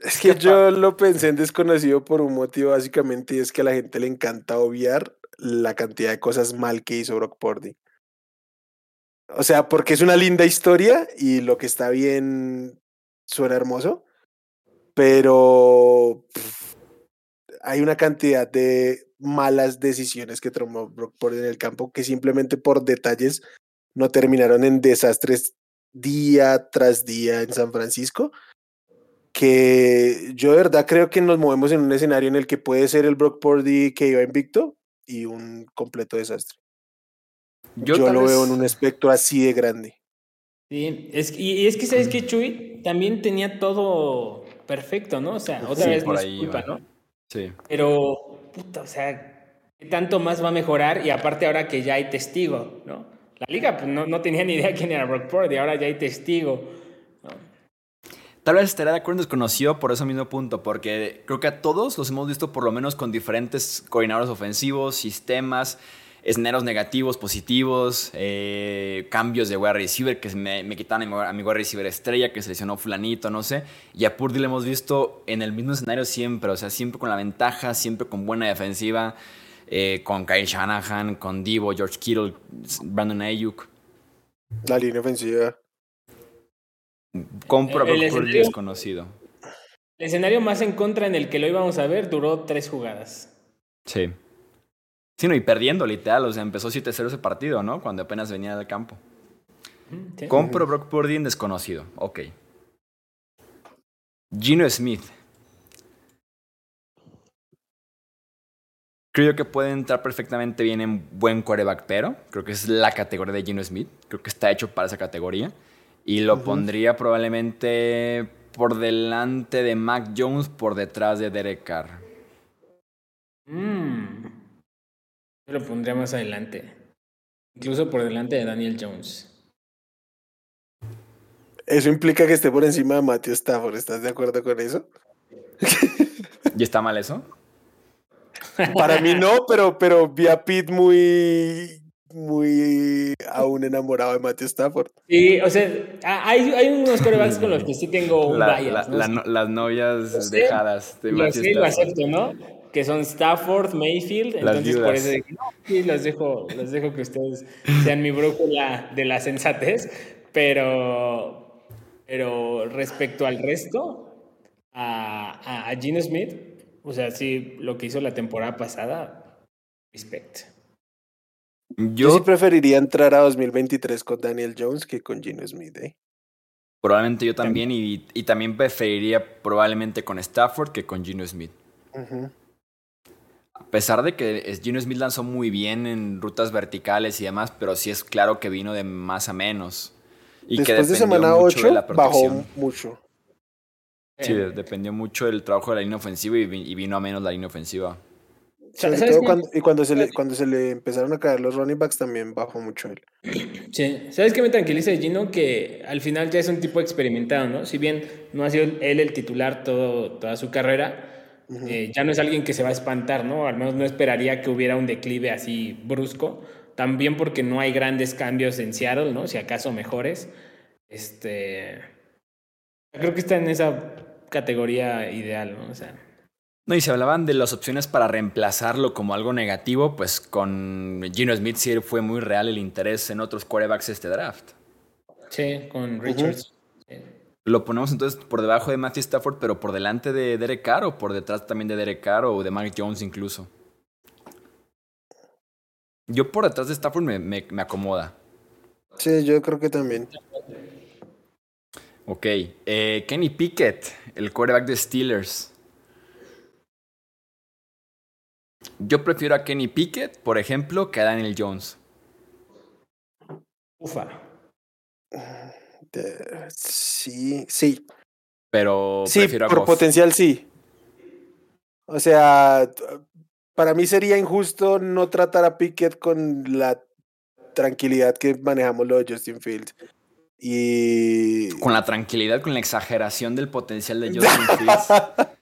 Es que yo lo pensé en desconocido por un motivo básicamente y es que a la gente le encanta obviar la cantidad de cosas mal que hizo Brock Purdy. O sea, porque es una linda historia y lo que está bien suena hermoso, pero hay una cantidad de malas decisiones que tomó Brock Purdy en el campo que simplemente por detalles no terminaron en desastres día tras día en San Francisco que yo de verdad creo que nos movemos en un escenario en el que puede ser el Brock Purdy que iba invicto y un completo desastre. Yo, lo vez- veo en un espectro así de grande. Sí, es, y, y es que, ¿sabes qué, Chuy? También tenía todo perfecto, ¿no? O sea, otra Sí, vez por no es culpa. ¿no? Sí. Pero, puta, o sea, ¿qué tanto más va a mejorar? Y aparte ahora que ya hay testigo, ¿no? La liga pues, no, no tenía ni idea quién era Brock Purdy, ahora ya hay testigo. Tal vez estaría de acuerdo en desconocido por ese mismo punto, porque creo que a todos los hemos visto por lo menos con diferentes coordinadores ofensivos, sistemas, escenarios negativos, positivos, eh, cambios de wide receiver, que me, me quitaron a mi, wide receiver estrella, que se lesionó fulanito, no sé. Y a Purdy lo hemos visto en el mismo escenario siempre, o sea, siempre con la ventaja, siempre con buena defensiva, eh, con Kyle Shanahan, con Divo, George Kittle, Brandon Ayuk. La línea ofensiva. Compro El Brock Purdy escenario- desconocido. El escenario más en contra en el que lo íbamos a ver duró tres jugadas. Sí. Sí, no, y perdiendo, literal. O sea, empezó 7-0 ese partido, ¿no? Cuando apenas venía del campo. ¿sí? Compro Brock Purdy en desconocido. Ok. Gino Smith. Creo que puede entrar perfectamente bien en buen quarterback, pero creo que es la categoría de Gino Smith. Creo que está hecho para esa categoría. Y lo pondría probablemente por delante de Mac Jones, por detrás de Derek Carr. Mm. Yo lo pondría más adelante. Incluso por delante de Daniel Jones. Eso implica que esté por encima de Matthew Stafford. ¿Estás de acuerdo con eso? [laughs] ¿Y está mal eso? Para mí no, pero, pero vi a Pete muy, muy aún enamorado de Matthew Stafford. Sí, o sea, ha- hay, hay unos corebacks con los que sí tengo un La- bias, la- ¿no? la no- las novias Lo sé, dejadas de Lo Matthew sé, lo acepto, ¿no? Que son Stafford, Mayfield, Las entonces por eso dije, no, sí, los dejo, los dejo que ustedes sean mi brújula de la sensatez, pero, pero respecto al resto, a, a, a Gino Smith, o sea, sí, lo que hizo la temporada pasada, respect. Yo, Yo sí preferiría entrar a 2023 con Daniel Jones que con Gino Smith. ¿eh? probablemente yo también y, y también preferiría probablemente con Stafford que con Gino Smith. Ujú. A pesar de que Gino Smith lanzó muy bien en rutas verticales y demás, pero sí es claro que vino de más a menos. Y que Después de dependió semana mucho 8 de la bajó protección. mucho. Sí, Eh, dependió mucho del trabajo de la línea ofensiva y vino a menos la línea ofensiva. Sobre todo cuando, y cuando se, le, cuando se le empezaron a caer los running backs también bajó mucho él. Sí, ¿sabes qué me tranquiliza Gino? Que al final ya es un tipo experimentado, ¿no? Si bien no ha sido él el titular todo, toda su carrera, eh, ya no es alguien que se va a espantar, ¿no? Al menos no esperaría que hubiera un declive así brusco. También porque no hay grandes cambios en Seattle, ¿no? Si acaso mejores. Este. Creo que está en esa categoría ideal, ¿no? O sea. No, y se hablaban de las opciones para reemplazarlo como algo negativo, pues con Gino Smith sí fue muy real el interés en otros quarterbacks este draft. Sí, con Richards. Lo ponemos entonces por debajo de Matthew Stafford, pero por delante de Derek Carr o por detrás también de Derek Carr o de Mike Jones incluso. Yo por detrás de Stafford me, me acomoda. Sí, yo creo que también. Ok. Eh, Kenny Pickett, el quarterback de Steelers. Yo prefiero a Kenny Pickett, por ejemplo, que a Daniel Jones. Ufa. sí, sí. Pero sí, por potencial sí. O sea, para mí sería injusto no tratar a Pickett con la tranquilidad que manejamos lo de Justin Fields. Y. Con la tranquilidad, con la exageración del potencial de Justin [laughs] Fields.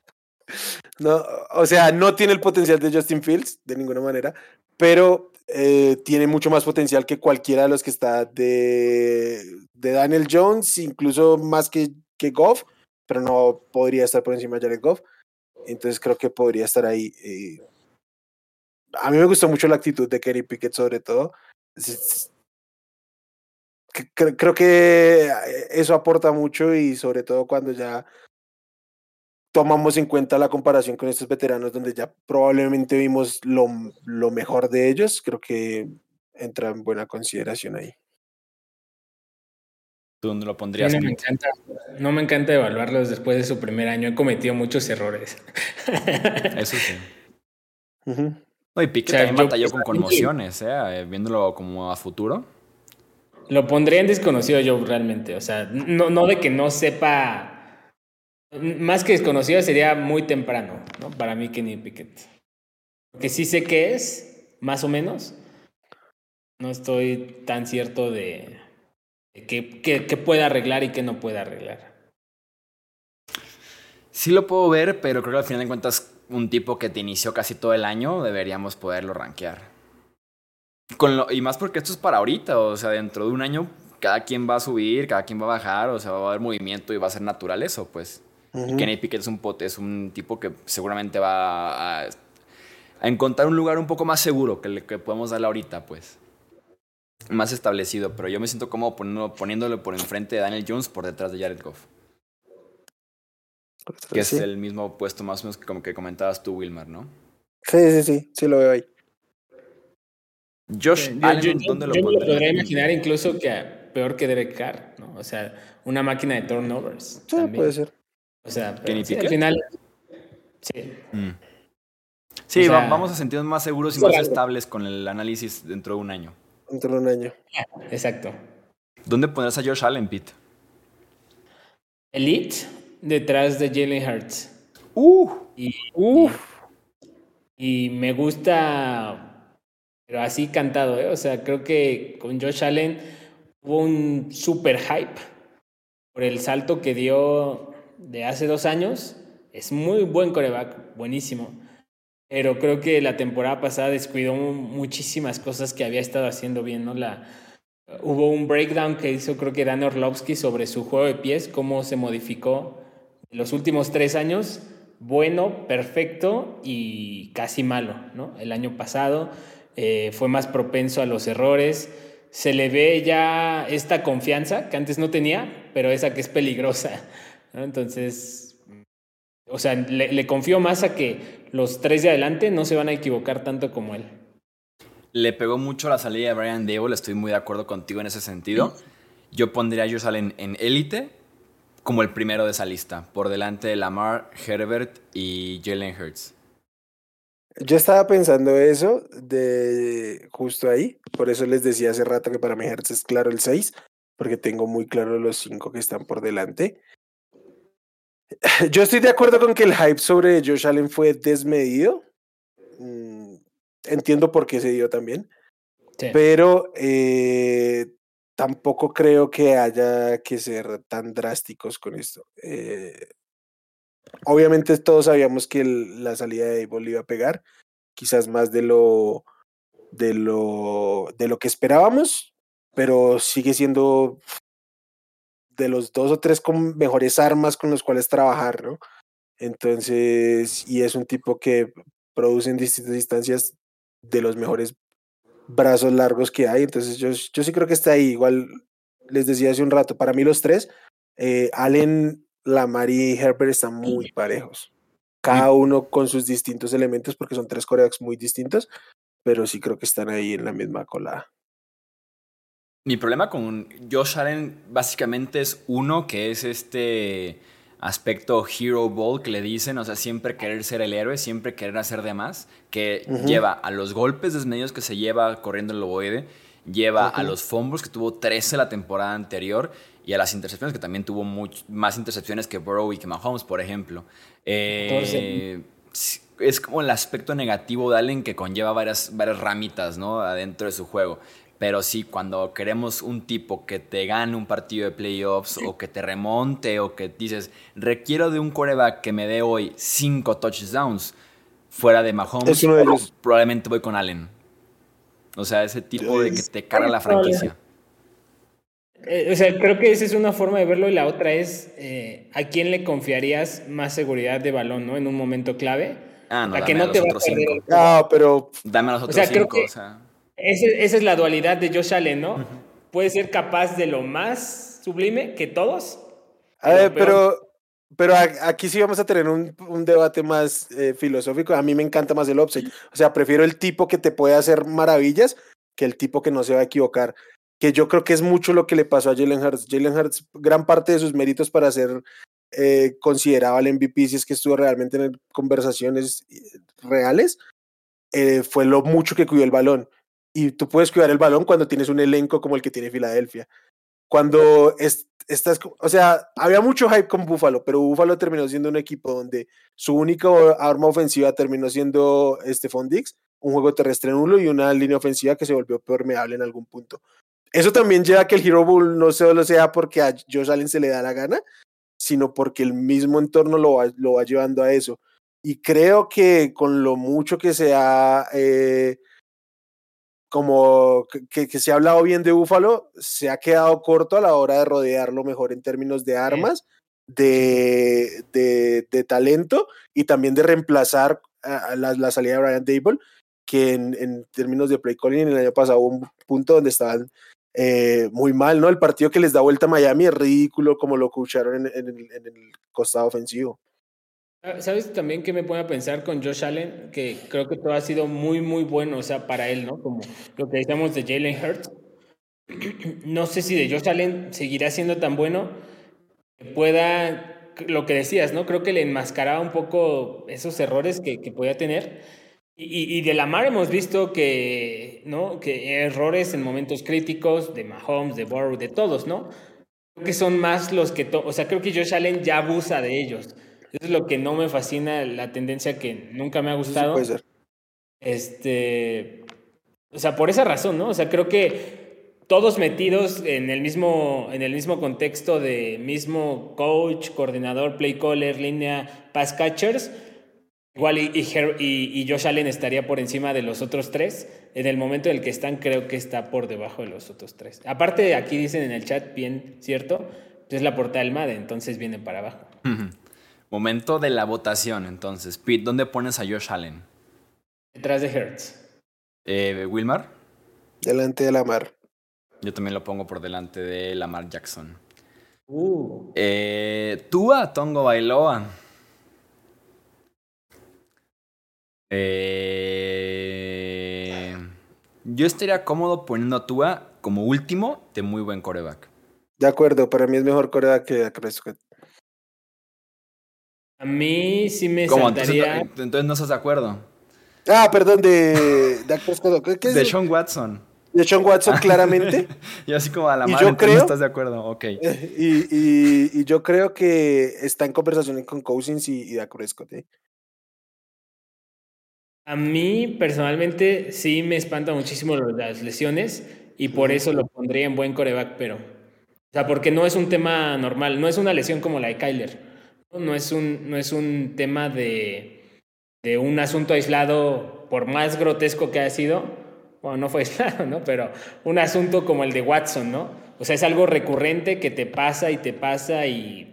No, o sea, no tiene el potencial de Justin Fields, de ninguna manera, pero eh, tiene mucho más potencial que cualquiera de los que está de, de Daniel Jones, incluso más que, que Goff, pero no podría estar por encima de Jared Goff. Entonces creo que podría estar ahí. Eh. A mí me gustó mucho la actitud de Kenny Pickett, sobre todo creo que eh, eso aporta mucho y sobre todo cuando ya tomamos en cuenta la comparación con estos veteranos donde ya probablemente vimos lo, lo mejor de ellos, creo que entra en buena consideración ahí. ¿Tú dónde lo pondrías? no, me encanta, no me encanta evaluarlos después de su primer año. He cometido muchos errores. [laughs] Eso sí. No, y Piquet también batalló con conmociones, ¿eh? viéndolo como a futuro. Lo pondría en desconocido yo realmente. O sea, no, no de que no sepa. Más que desconocido sería muy temprano, ¿no? Para mí, Kenny Pickett. Porque sí sé qué es, más o menos. No estoy tan cierto de, qué, qué puede arreglar y qué no puede arreglar. Sí lo puedo ver, pero creo que al final de cuentas, un tipo que te inició casi todo el año, deberíamos poderlo rankear y más porque esto es para ahorita, o sea, dentro de un año cada quien va a subir, cada quien va a bajar, o sea, va a haber movimiento y va a ser natural eso, pues. Kenny Pickett es un pote, es un tipo que seguramente va a, encontrar un lugar un poco más seguro que le que podemos darle ahorita, pues. Más establecido, pero yo me siento cómodo poniéndolo, poniéndolo por enfrente de Daniel Jones por detrás de Jared Goff. Que es el mismo puesto más o menos como que comentabas tú, Wilmar, ¿no? Sí, sí, sí, sí lo veo ahí. Josh Allen, ¿dónde lo yo me lo podría imaginar incluso que peor que Derek Carr, ¿no? O sea, una máquina de turnovers. Sí, puede ser. O sea, al final. Sí. Mm. Sí, vamos a sentirnos más seguros y más estables con el análisis dentro de un año. Dentro de un año. Exacto. ¿Dónde pondrás a Josh Allen, Pete? Elite, detrás de Jalen Hurts. Uh, y, uh. y me gusta pero así cantado, ¿eh? O sea, creo que con Josh Allen hubo un super hype por el salto que dio de hace dos años. Es muy buen coreback, buenísimo. Pero creo que la temporada pasada descuidó muchísimas cosas que había estado haciendo bien, ¿no? La, hubo un breakdown que hizo creo que Dan Orlovsky sobre su juego de pies, cómo se modificó los últimos tres años. Bueno, perfecto y casi malo, ¿no? El año pasado eh, fue más propenso a los errores, se le ve ya esta confianza que antes no tenía, pero esa que es peligrosa. Entonces, o sea, le, confío más a que los tres de adelante no se van a equivocar tanto como él. Le pegó mucho la salida de Brian Dable, estoy muy de acuerdo contigo en ese sentido. Yo pondría a Josh Allen en élite como el primero de esa lista, por delante de Lamar, Herbert y Jalen Hurts. Yo estaba pensando eso de justo ahí, por eso les decía hace rato que para mi Hertz es claro el 6, porque tengo muy claro los 5 que están por delante. [laughs] Yo estoy de acuerdo con que el hype sobre Josh Allen fue desmedido. Mm, entiendo por qué se dio también. Pero eh, tampoco creo que haya que ser tan drásticos con esto. Eh, obviamente todos sabíamos que la salida de Abel iba a pegar, quizás más de lo, de lo, de lo que esperábamos, pero sigue siendo de los dos o tres con mejores armas con los cuales trabajar, ¿no? Entonces, y es un tipo que produce en distintas instancias de los mejores brazos largos que hay. Entonces, yo, yo sí creo que está ahí. Igual les decía hace un rato, para mí los tres, eh, Allen, Lamar y Herbert están muy parejos. Cada uno con sus distintos elementos, porque son tres corebacks muy distintos, pero sí creo que están ahí en la misma colada. Mi problema con Josh Allen básicamente es uno que es este aspecto hero ball que le dicen, o sea, siempre querer ser el héroe, siempre querer hacer de más, que lleva a los golpes desmedidos que se lleva corriendo el ovoide, lleva a los fumbles que tuvo 13 la temporada anterior y a las intercepciones que también tuvo más intercepciones que Burrow y que Mahomes, por ejemplo. Eh, es como el aspecto negativo de Allen que conlleva varias, varias ramitas ¿no? adentro de su juego. Pero sí, cuando queremos un tipo que te gane un partido de playoffs o que te remonte o que dices, requiero de un coreback que me dé hoy cinco touchdowns fuera de Mahomes, probablemente voy con Allen. O sea, ese tipo de que te carga la franquicia. Eh, o sea, creo que esa es una forma de verlo y la otra es eh, a quién le confiarías más seguridad de balón, ¿no? En un momento clave. Ah, no, a que no te va a perder No, pero dame a los otros cinco. o sea. Esa es la dualidad de Josh Allen, ¿no? Puede ser capaz de lo más sublime que todos. A ver, pero, pero aquí sí vamos a tener un, un debate más eh, filosófico. A mí me encanta más el upside. O sea, prefiero el tipo que te puede hacer maravillas que el tipo que no se va a equivocar que yo creo que es mucho lo que le pasó a Jalen Hurts. Jalen Hurts, gran parte de sus méritos para ser eh, considerado el MVP, si es que estuvo realmente en conversaciones eh, reales, eh, fue lo mucho que cuidó el balón. Y tú puedes cuidar el balón cuando tienes un elenco como el que tiene Filadelfia. Cuando estás, o sea, había mucho hype con Buffalo, pero Buffalo terminó siendo un equipo donde su única arma ofensiva terminó siendo Stephon Diggs, un juego terrestre nulo y una línea ofensiva que se volvió permeable en algún punto. Eso también lleva a que el Hero Bull no solo sea porque a Josh Allen se le da la gana, sino porque el mismo entorno lo va, lo va llevando a eso. Y creo que con lo mucho que se ha, eh, como que, que, se ha hablado bien de Búfalo, se ha quedado corto a la hora de rodearlo mejor en términos de armas, de, de, de talento y también de reemplazar a la, la, salida de Brian Dable, que en, en, términos de play calling el año pasado hubo un punto donde estaban eh, muy mal, ¿no? El partido que les da vuelta a Miami es ridículo como lo escucharon en, el costado ofensivo. Ah, ¿Sabes también que me pone a pensar con Josh Allen? Que creo que todo ha sido muy, muy bueno, o sea, para él, ¿no? Como lo que decíamos de Jalen Hurts. [clears throat] No sé si de Josh Allen seguirá siendo tan bueno que pueda, lo que decías, ¿no? Creo que le enmascaraba un poco esos errores que, que podía tener y, de la mar hemos visto que, ¿no? que errores en momentos críticos de Mahomes, de Burrow, de todos, ¿no? Creo que son más los que, o sea, creo que Josh Allen ya abusa de ellos. Eso es lo que no me fascina, la tendencia que nunca me ha gustado. puede ser. Este, o sea, por esa razón, ¿no? O sea, creo que todos metidos en el mismo, en el mismo contexto de mismo coach, coordinador, play caller, línea, pass catchers, Igual y, y, Josh Allen estaría por encima de los otros tres. En el momento en el que están, creo que está por debajo de los otros tres. Aparte, aquí dicen en el chat, bien cierto, es la portada del MADE, entonces viene para abajo. Momento de la votación, entonces. Pete, ¿dónde pones a Josh Allen? Detrás de Hertz. Eh, ¿Wilmar? Delante de Lamar. Yo también lo pongo por delante de Lamar Jackson. Uh. Eh, Tua Tongo Bailoa. Eh, yo estaría cómodo poniendo a Tua como último de muy buen coreback. De acuerdo, para mí es mejor coreback que Prescott. A mí sí me ¿Cómo? Entonces, no estás de acuerdo. Ah, perdón, de Prescott. ¿Qué es? De Sean Watson. De Sean Watson, [laughs] claramente. y así como a la madre, no estás de acuerdo, ok. [laughs] Y, yo creo que está en conversación con Cousins y, y Dak Prescott. ¿eh? A mí personalmente sí me espanta muchísimo las lesiones y por eso lo pondría en buen coreback, pero... O sea, porque no es un tema normal, no es una lesión como la de Kyler. No es un, no es un tema de, de un asunto aislado, por más grotesco que haya sido, bueno, no fue [laughs] aislado, ¿no? Pero un asunto como el de Watson, ¿no? O sea, es algo recurrente que te pasa y te pasa y...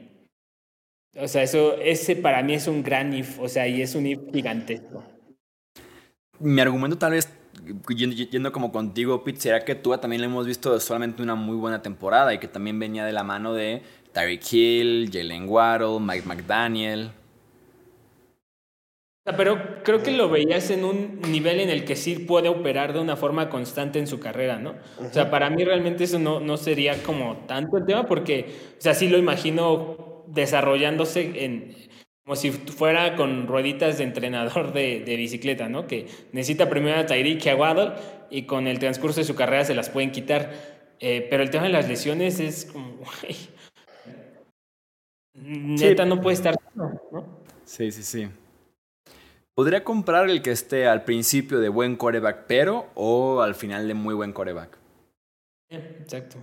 O sea, eso, ese para mí es un gran if, o sea, y es un if gigantesco. Mi argumento tal vez, yendo como contigo, Pete, será que tú también le hemos visto solamente una muy buena temporada y que también venía de la mano de Tyreek Hill, Jalen Waddle, Mike McDaniel. Pero creo que lo veías en un nivel en el que sí puede operar de una forma constante en su carrera, ¿no? O sea, para mí realmente eso no, no sería como tanto el tema porque, o sea, sí lo imagino desarrollándose en, como si fuera con rueditas de entrenador de, de bicicleta, ¿no? Que necesita primero a Tyreek y a Waddle y con el transcurso de su carrera se las pueden quitar. Eh, pero el tema de las lesiones es como, [laughs] neta no puede estar, ¿no? Sí, sí, sí. ¿Podría comprar el que esté al principio de buen coreback, pero o al final de muy buen coreback? Exacto.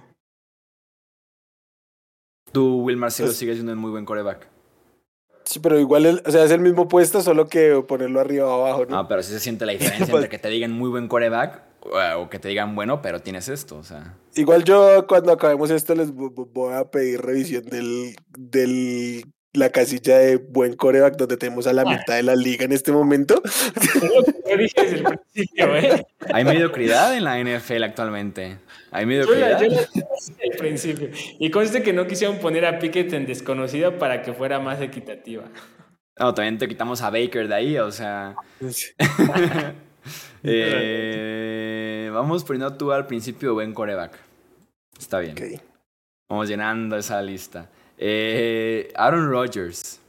Tú, Will Marcelo, pues, sigues siendo un muy buen coreback. Sí, pero igual, o sea, es el mismo puesto, solo que ponerlo arriba o abajo, ¿no? No, pero sí se siente la [laughs] diferencia entre que te digan muy buen coreback o que te digan, bueno, pero tienes esto, o sea. Igual yo, cuando acabemos esto, les voy a pedir revisión del, del la casilla de buen coreback donde tenemos a la mitad de la liga en este momento. ¿eh? Hay mediocridad en la NFL actualmente. Hay mediocridad. Yo, el principio. Y conste que no quisieron poner a Pickett en desconocido para que fuera más equitativa. No, también te quitamos a Baker de ahí, o sea. [laughs] eh, vamos poniendo tú al principio buen coreback. Está bien. Vamos llenando esa lista. Eh, Aaron Rodgers.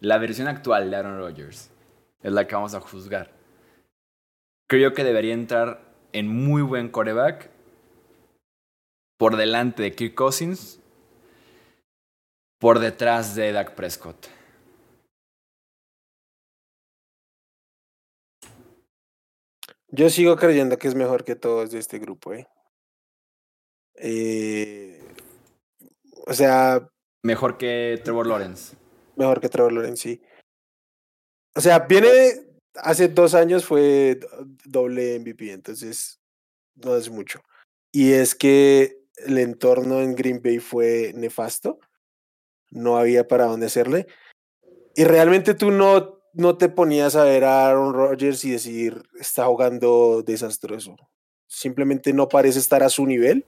La versión actual de Aaron Rodgers. Es la que vamos a juzgar. Creo que debería entrar en muy buen coreback. Por delante de Kirk Cousins. Por detrás de Dak Prescott. Yo sigo creyendo que es mejor que todos de este grupo, ¿eh? eh o sea, Mejor que Trevor Lawrence. Mejor que Trevor Lawrence, sí. O sea, viene, hace dos años fue doble MVP, entonces no es mucho. Y es que el entorno en Green Bay fue nefasto, no había para dónde hacerle. Y realmente tú no, no te ponías a ver a Aaron Rodgers y decir, está jugando desastroso. Simplemente no parece estar a su nivel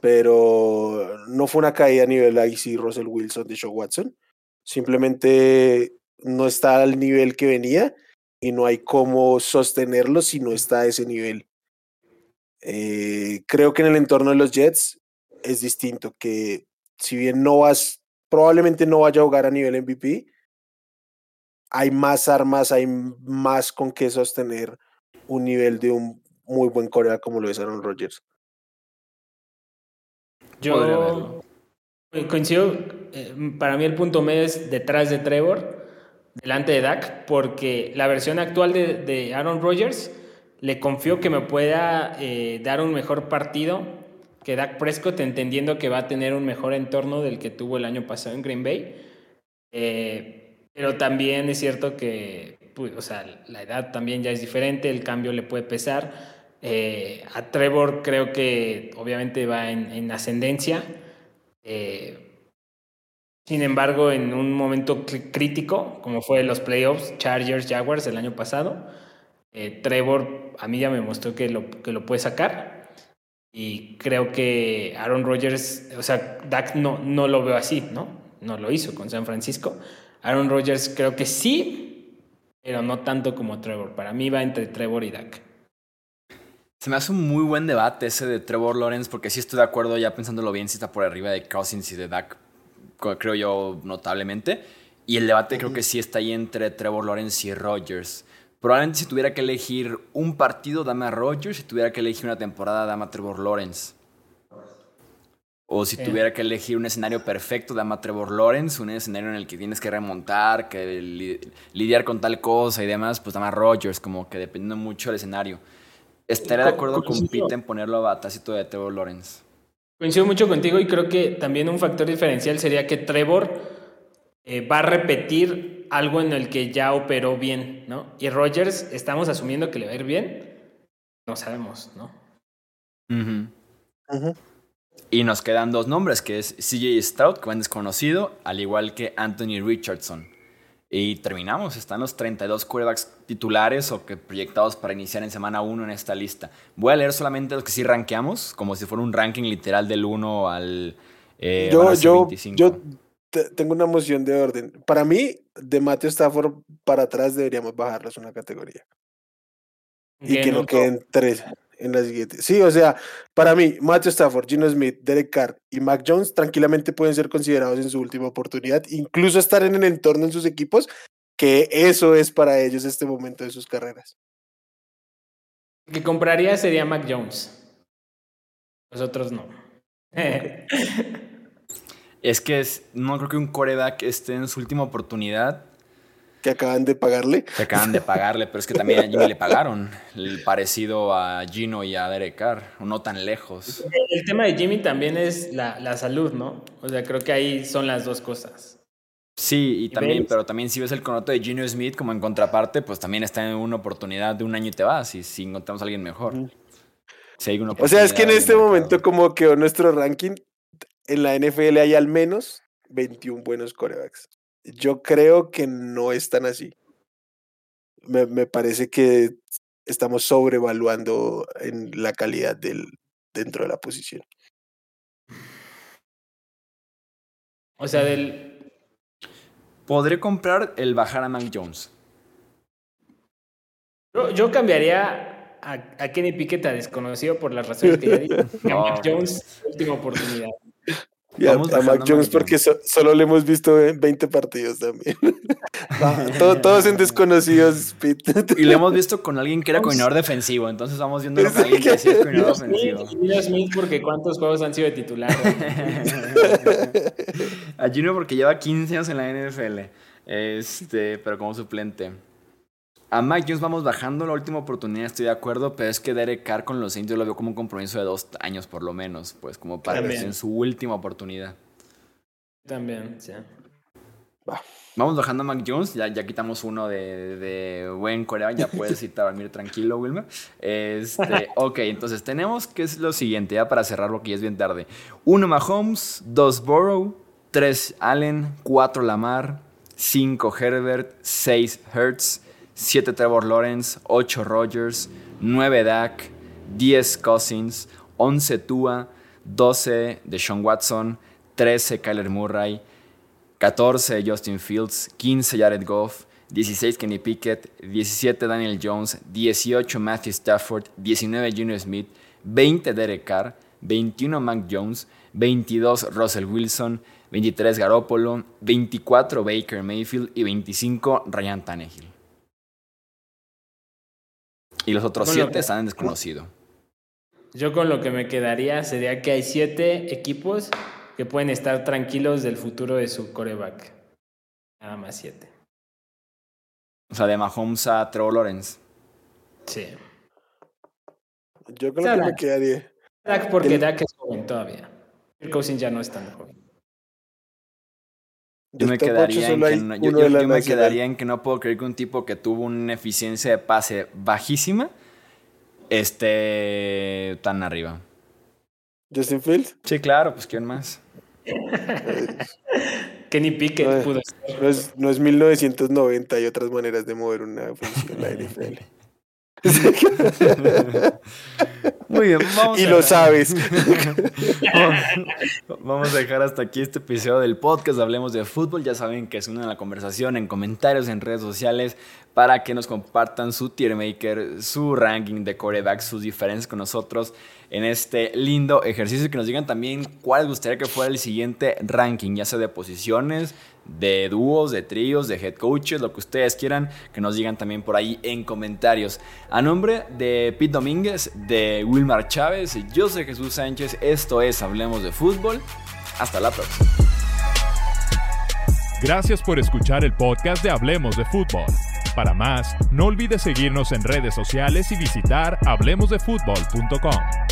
pero no fue una caída a nivel IC Russell Wilson de Joe Watson. Simplemente no está al nivel que venía y no hay cómo sostenerlo si no está a ese nivel. Eh, creo que en el entorno de los Jets es distinto, que si bien no vas, probablemente no vaya a jugar a nivel MVP, hay más armas, hay más con qué sostener un nivel de un muy buen corea como lo es Aaron Rodgers. Yo coincido, eh, para mí el punto medio es detrás de Trevor, delante de Dak, porque la versión actual de, Aaron Rodgers le confío que me pueda eh, dar un mejor partido que Dak Prescott, entendiendo que va a tener un mejor entorno del que tuvo el año pasado en Green Bay. Eh, pero también es cierto que, pues, o sea, la edad también ya es diferente, el cambio le puede pesar. Eh, a Trevor creo que obviamente va en, ascendencia. Eh, sin embargo, en un momento crítico, como fue los playoffs Chargers Jaguars el año pasado, eh, Trevor a mí ya me mostró que lo, que lo puede sacar. Y creo que Aaron Rodgers, o sea, Dak no, no lo veo así, ¿no? No lo hizo con San Francisco. Aaron Rodgers creo que sí, pero no tanto como Trevor. Para mí va entre Trevor y Dak. Se me hace un muy buen debate ese de Trevor Lawrence, porque sí estoy de acuerdo, ya pensándolo bien, si está por arriba de Cousins y de Dak, creo yo, notablemente. Y el debate creo que sí está ahí entre Trevor Lawrence y Rodgers. Probablemente si tuviera que elegir un partido, dame a Rodgers. Si tuviera que elegir una temporada, dame a Trevor Lawrence. O si tuviera que elegir un escenario perfecto, dama a Trevor Lawrence, un escenario en el que tienes que remontar, que lidiar con tal cosa y demás, pues dama a Rodgers, como que dependiendo mucho del escenario. Estaré de acuerdo con Pete en ponerlo a tácito de Trevor Lawrence. Coincido mucho contigo y creo que también un factor diferencial sería que Trevor eh, va a repetir algo en el que ya operó bien, ¿no? Y Rodgers, estamos asumiendo que le va a ir bien, no sabemos, ¿no? Y nos quedan dos nombres, que es CJ Stroud, que va desconocido, al igual que Anthony Richardson. Y terminamos, están los 32 quarterbacks titulares o que proyectados para iniciar en semana 1 en esta lista. Voy a leer solamente los que sí rankeamos, como si fuera un ranking literal del 1 al eh, yo, yo, yo tengo una moción de orden. Para mí, de Matthew Stafford para atrás deberíamos bajarlos una categoría. Y que no queden tres en la siguiente. Sí, o sea, para mí, Matthew Stafford, Gino Smith, Derek Carr y Mac Jones tranquilamente pueden ser considerados en su última oportunidad, incluso estar en el entorno en sus equipos, que eso es para ellos este momento de sus carreras. El que compraría sería Mac Jones. Nosotros no. [laughs] es que no creo que un coreback esté en su última oportunidad que acaban de pagarle. Que acaban de pagarle, pero es que también a Jimmy le pagaron. El parecido a Gino y a Derek Carr, no tan lejos. El tema de Jimmy también es la, la salud, ¿no? O sea, creo que ahí son las dos cosas. Sí, y, también, pero también si ves el contrato de Gino Smith como en contraparte, pues también está en una oportunidad de un año y te vas, y si encontramos a alguien mejor. Si hay una o sea, es que en este momento, como quedó nuestro ranking, en la NFL hay al menos 21 buenos corebacks. Yo creo que no es tan así. Me, me parece que estamos sobrevaluando en la calidad del, dentro de la posición. O sea, del... Podré comprar el bajar a Mac Jones. Yo, yo cambiaría a, a, Kenny Pickett a desconocido por las razones que ya dije. [laughs] Mac Jones, última oportunidad. Y a, Mac Jones porque solo le hemos visto en 20 partidos también. [laughs] todos en [laughs] desconocidos, Y le hemos visto con alguien que era coordinador defensivo, entonces vamos viendo lo que alguien que hacía coordinador defensivo. Smith, Smith porque cuántos juegos han sido de titular. [laughs] a Junior porque lleva 15 años en la NFL, este, pero como suplente. A Mike Jones vamos bajando la última oportunidad, estoy de acuerdo, pero es que Derek Carr con los Saints yo lo veo como un compromiso de dos años por lo menos, pues como para que en su última oportunidad. También, sí. Vamos bajando a Mac Jones, ya, ya quitamos uno de, buen Corea, ya puedes [laughs] irte a dormir tranquilo, Wilmer. Este, [laughs] ok, entonces tenemos que es lo siguiente, ya para cerrar que ya es bien tarde. Uno Mahomes, dos Burrow, tres Allen, cuatro Lamar, cinco Herbert, seis Hertz, 7 Trevor Lawrence, 8 Rogers, 9 Dak, 10 Cousins, 11 Tua, 12 Deshaun Watson, 13 Kyler Murray, 14 Justin Fields, 15 Jared Goff, 16 Kenny Pickett, 17 Daniel Jones, 18 Matthew Stafford, 19 Junior Smith, 20 Derek Carr, 21 Mac Jones, 22 Russell Wilson, 23 Garoppolo, 24 Baker Mayfield y 25 Ryan Tannehill. Y los otros siete están en desconocido. Yo con lo que me quedaría sería que hay siete equipos que pueden estar tranquilos del futuro de su coreback. Nada más siete. O sea, de Mahomes a Trevor Lawrence. Sí. Yo con lo que me quedaría. Dak porque Dak es joven todavía. El Cousins ya no es tan joven. Yo me, quedaría en, que no, yo, me quedaría en que no puedo creer que un tipo que tuvo una eficiencia de pase bajísima esté tan arriba. ¿Justin Fields? Sí, claro, pues ¿quién más? [laughs] Kenny Pickett no, pudo ser. No es, no es 1990, hay otras maneras de mover una función la [laughs] NFL. [laughs] Muy bien, vamos Y lo sabes. [laughs] vamos a dejar hasta aquí este episodio del podcast. Hablemos de fútbol. Ya saben que es una la conversación en comentarios, en redes sociales, para que nos compartan su tier maker, su ranking de corebacks, sus diferencias con nosotros en este lindo ejercicio y que nos digan también cuál gustaría que fuera el siguiente ranking, ya sea de posiciones, de dúos, de tríos, de head coaches, lo que ustedes quieran, que nos digan también por ahí en comentarios. A nombre de Pete Domínguez, de Wilmar Chávez, yo soy Jesús Sánchez, esto es Hablemos de Fútbol. Hasta la próxima. Gracias por escuchar el podcast de Hablemos de Fútbol. Para más, no olvides seguirnos en redes sociales y visitar hablemosdefutbol.com.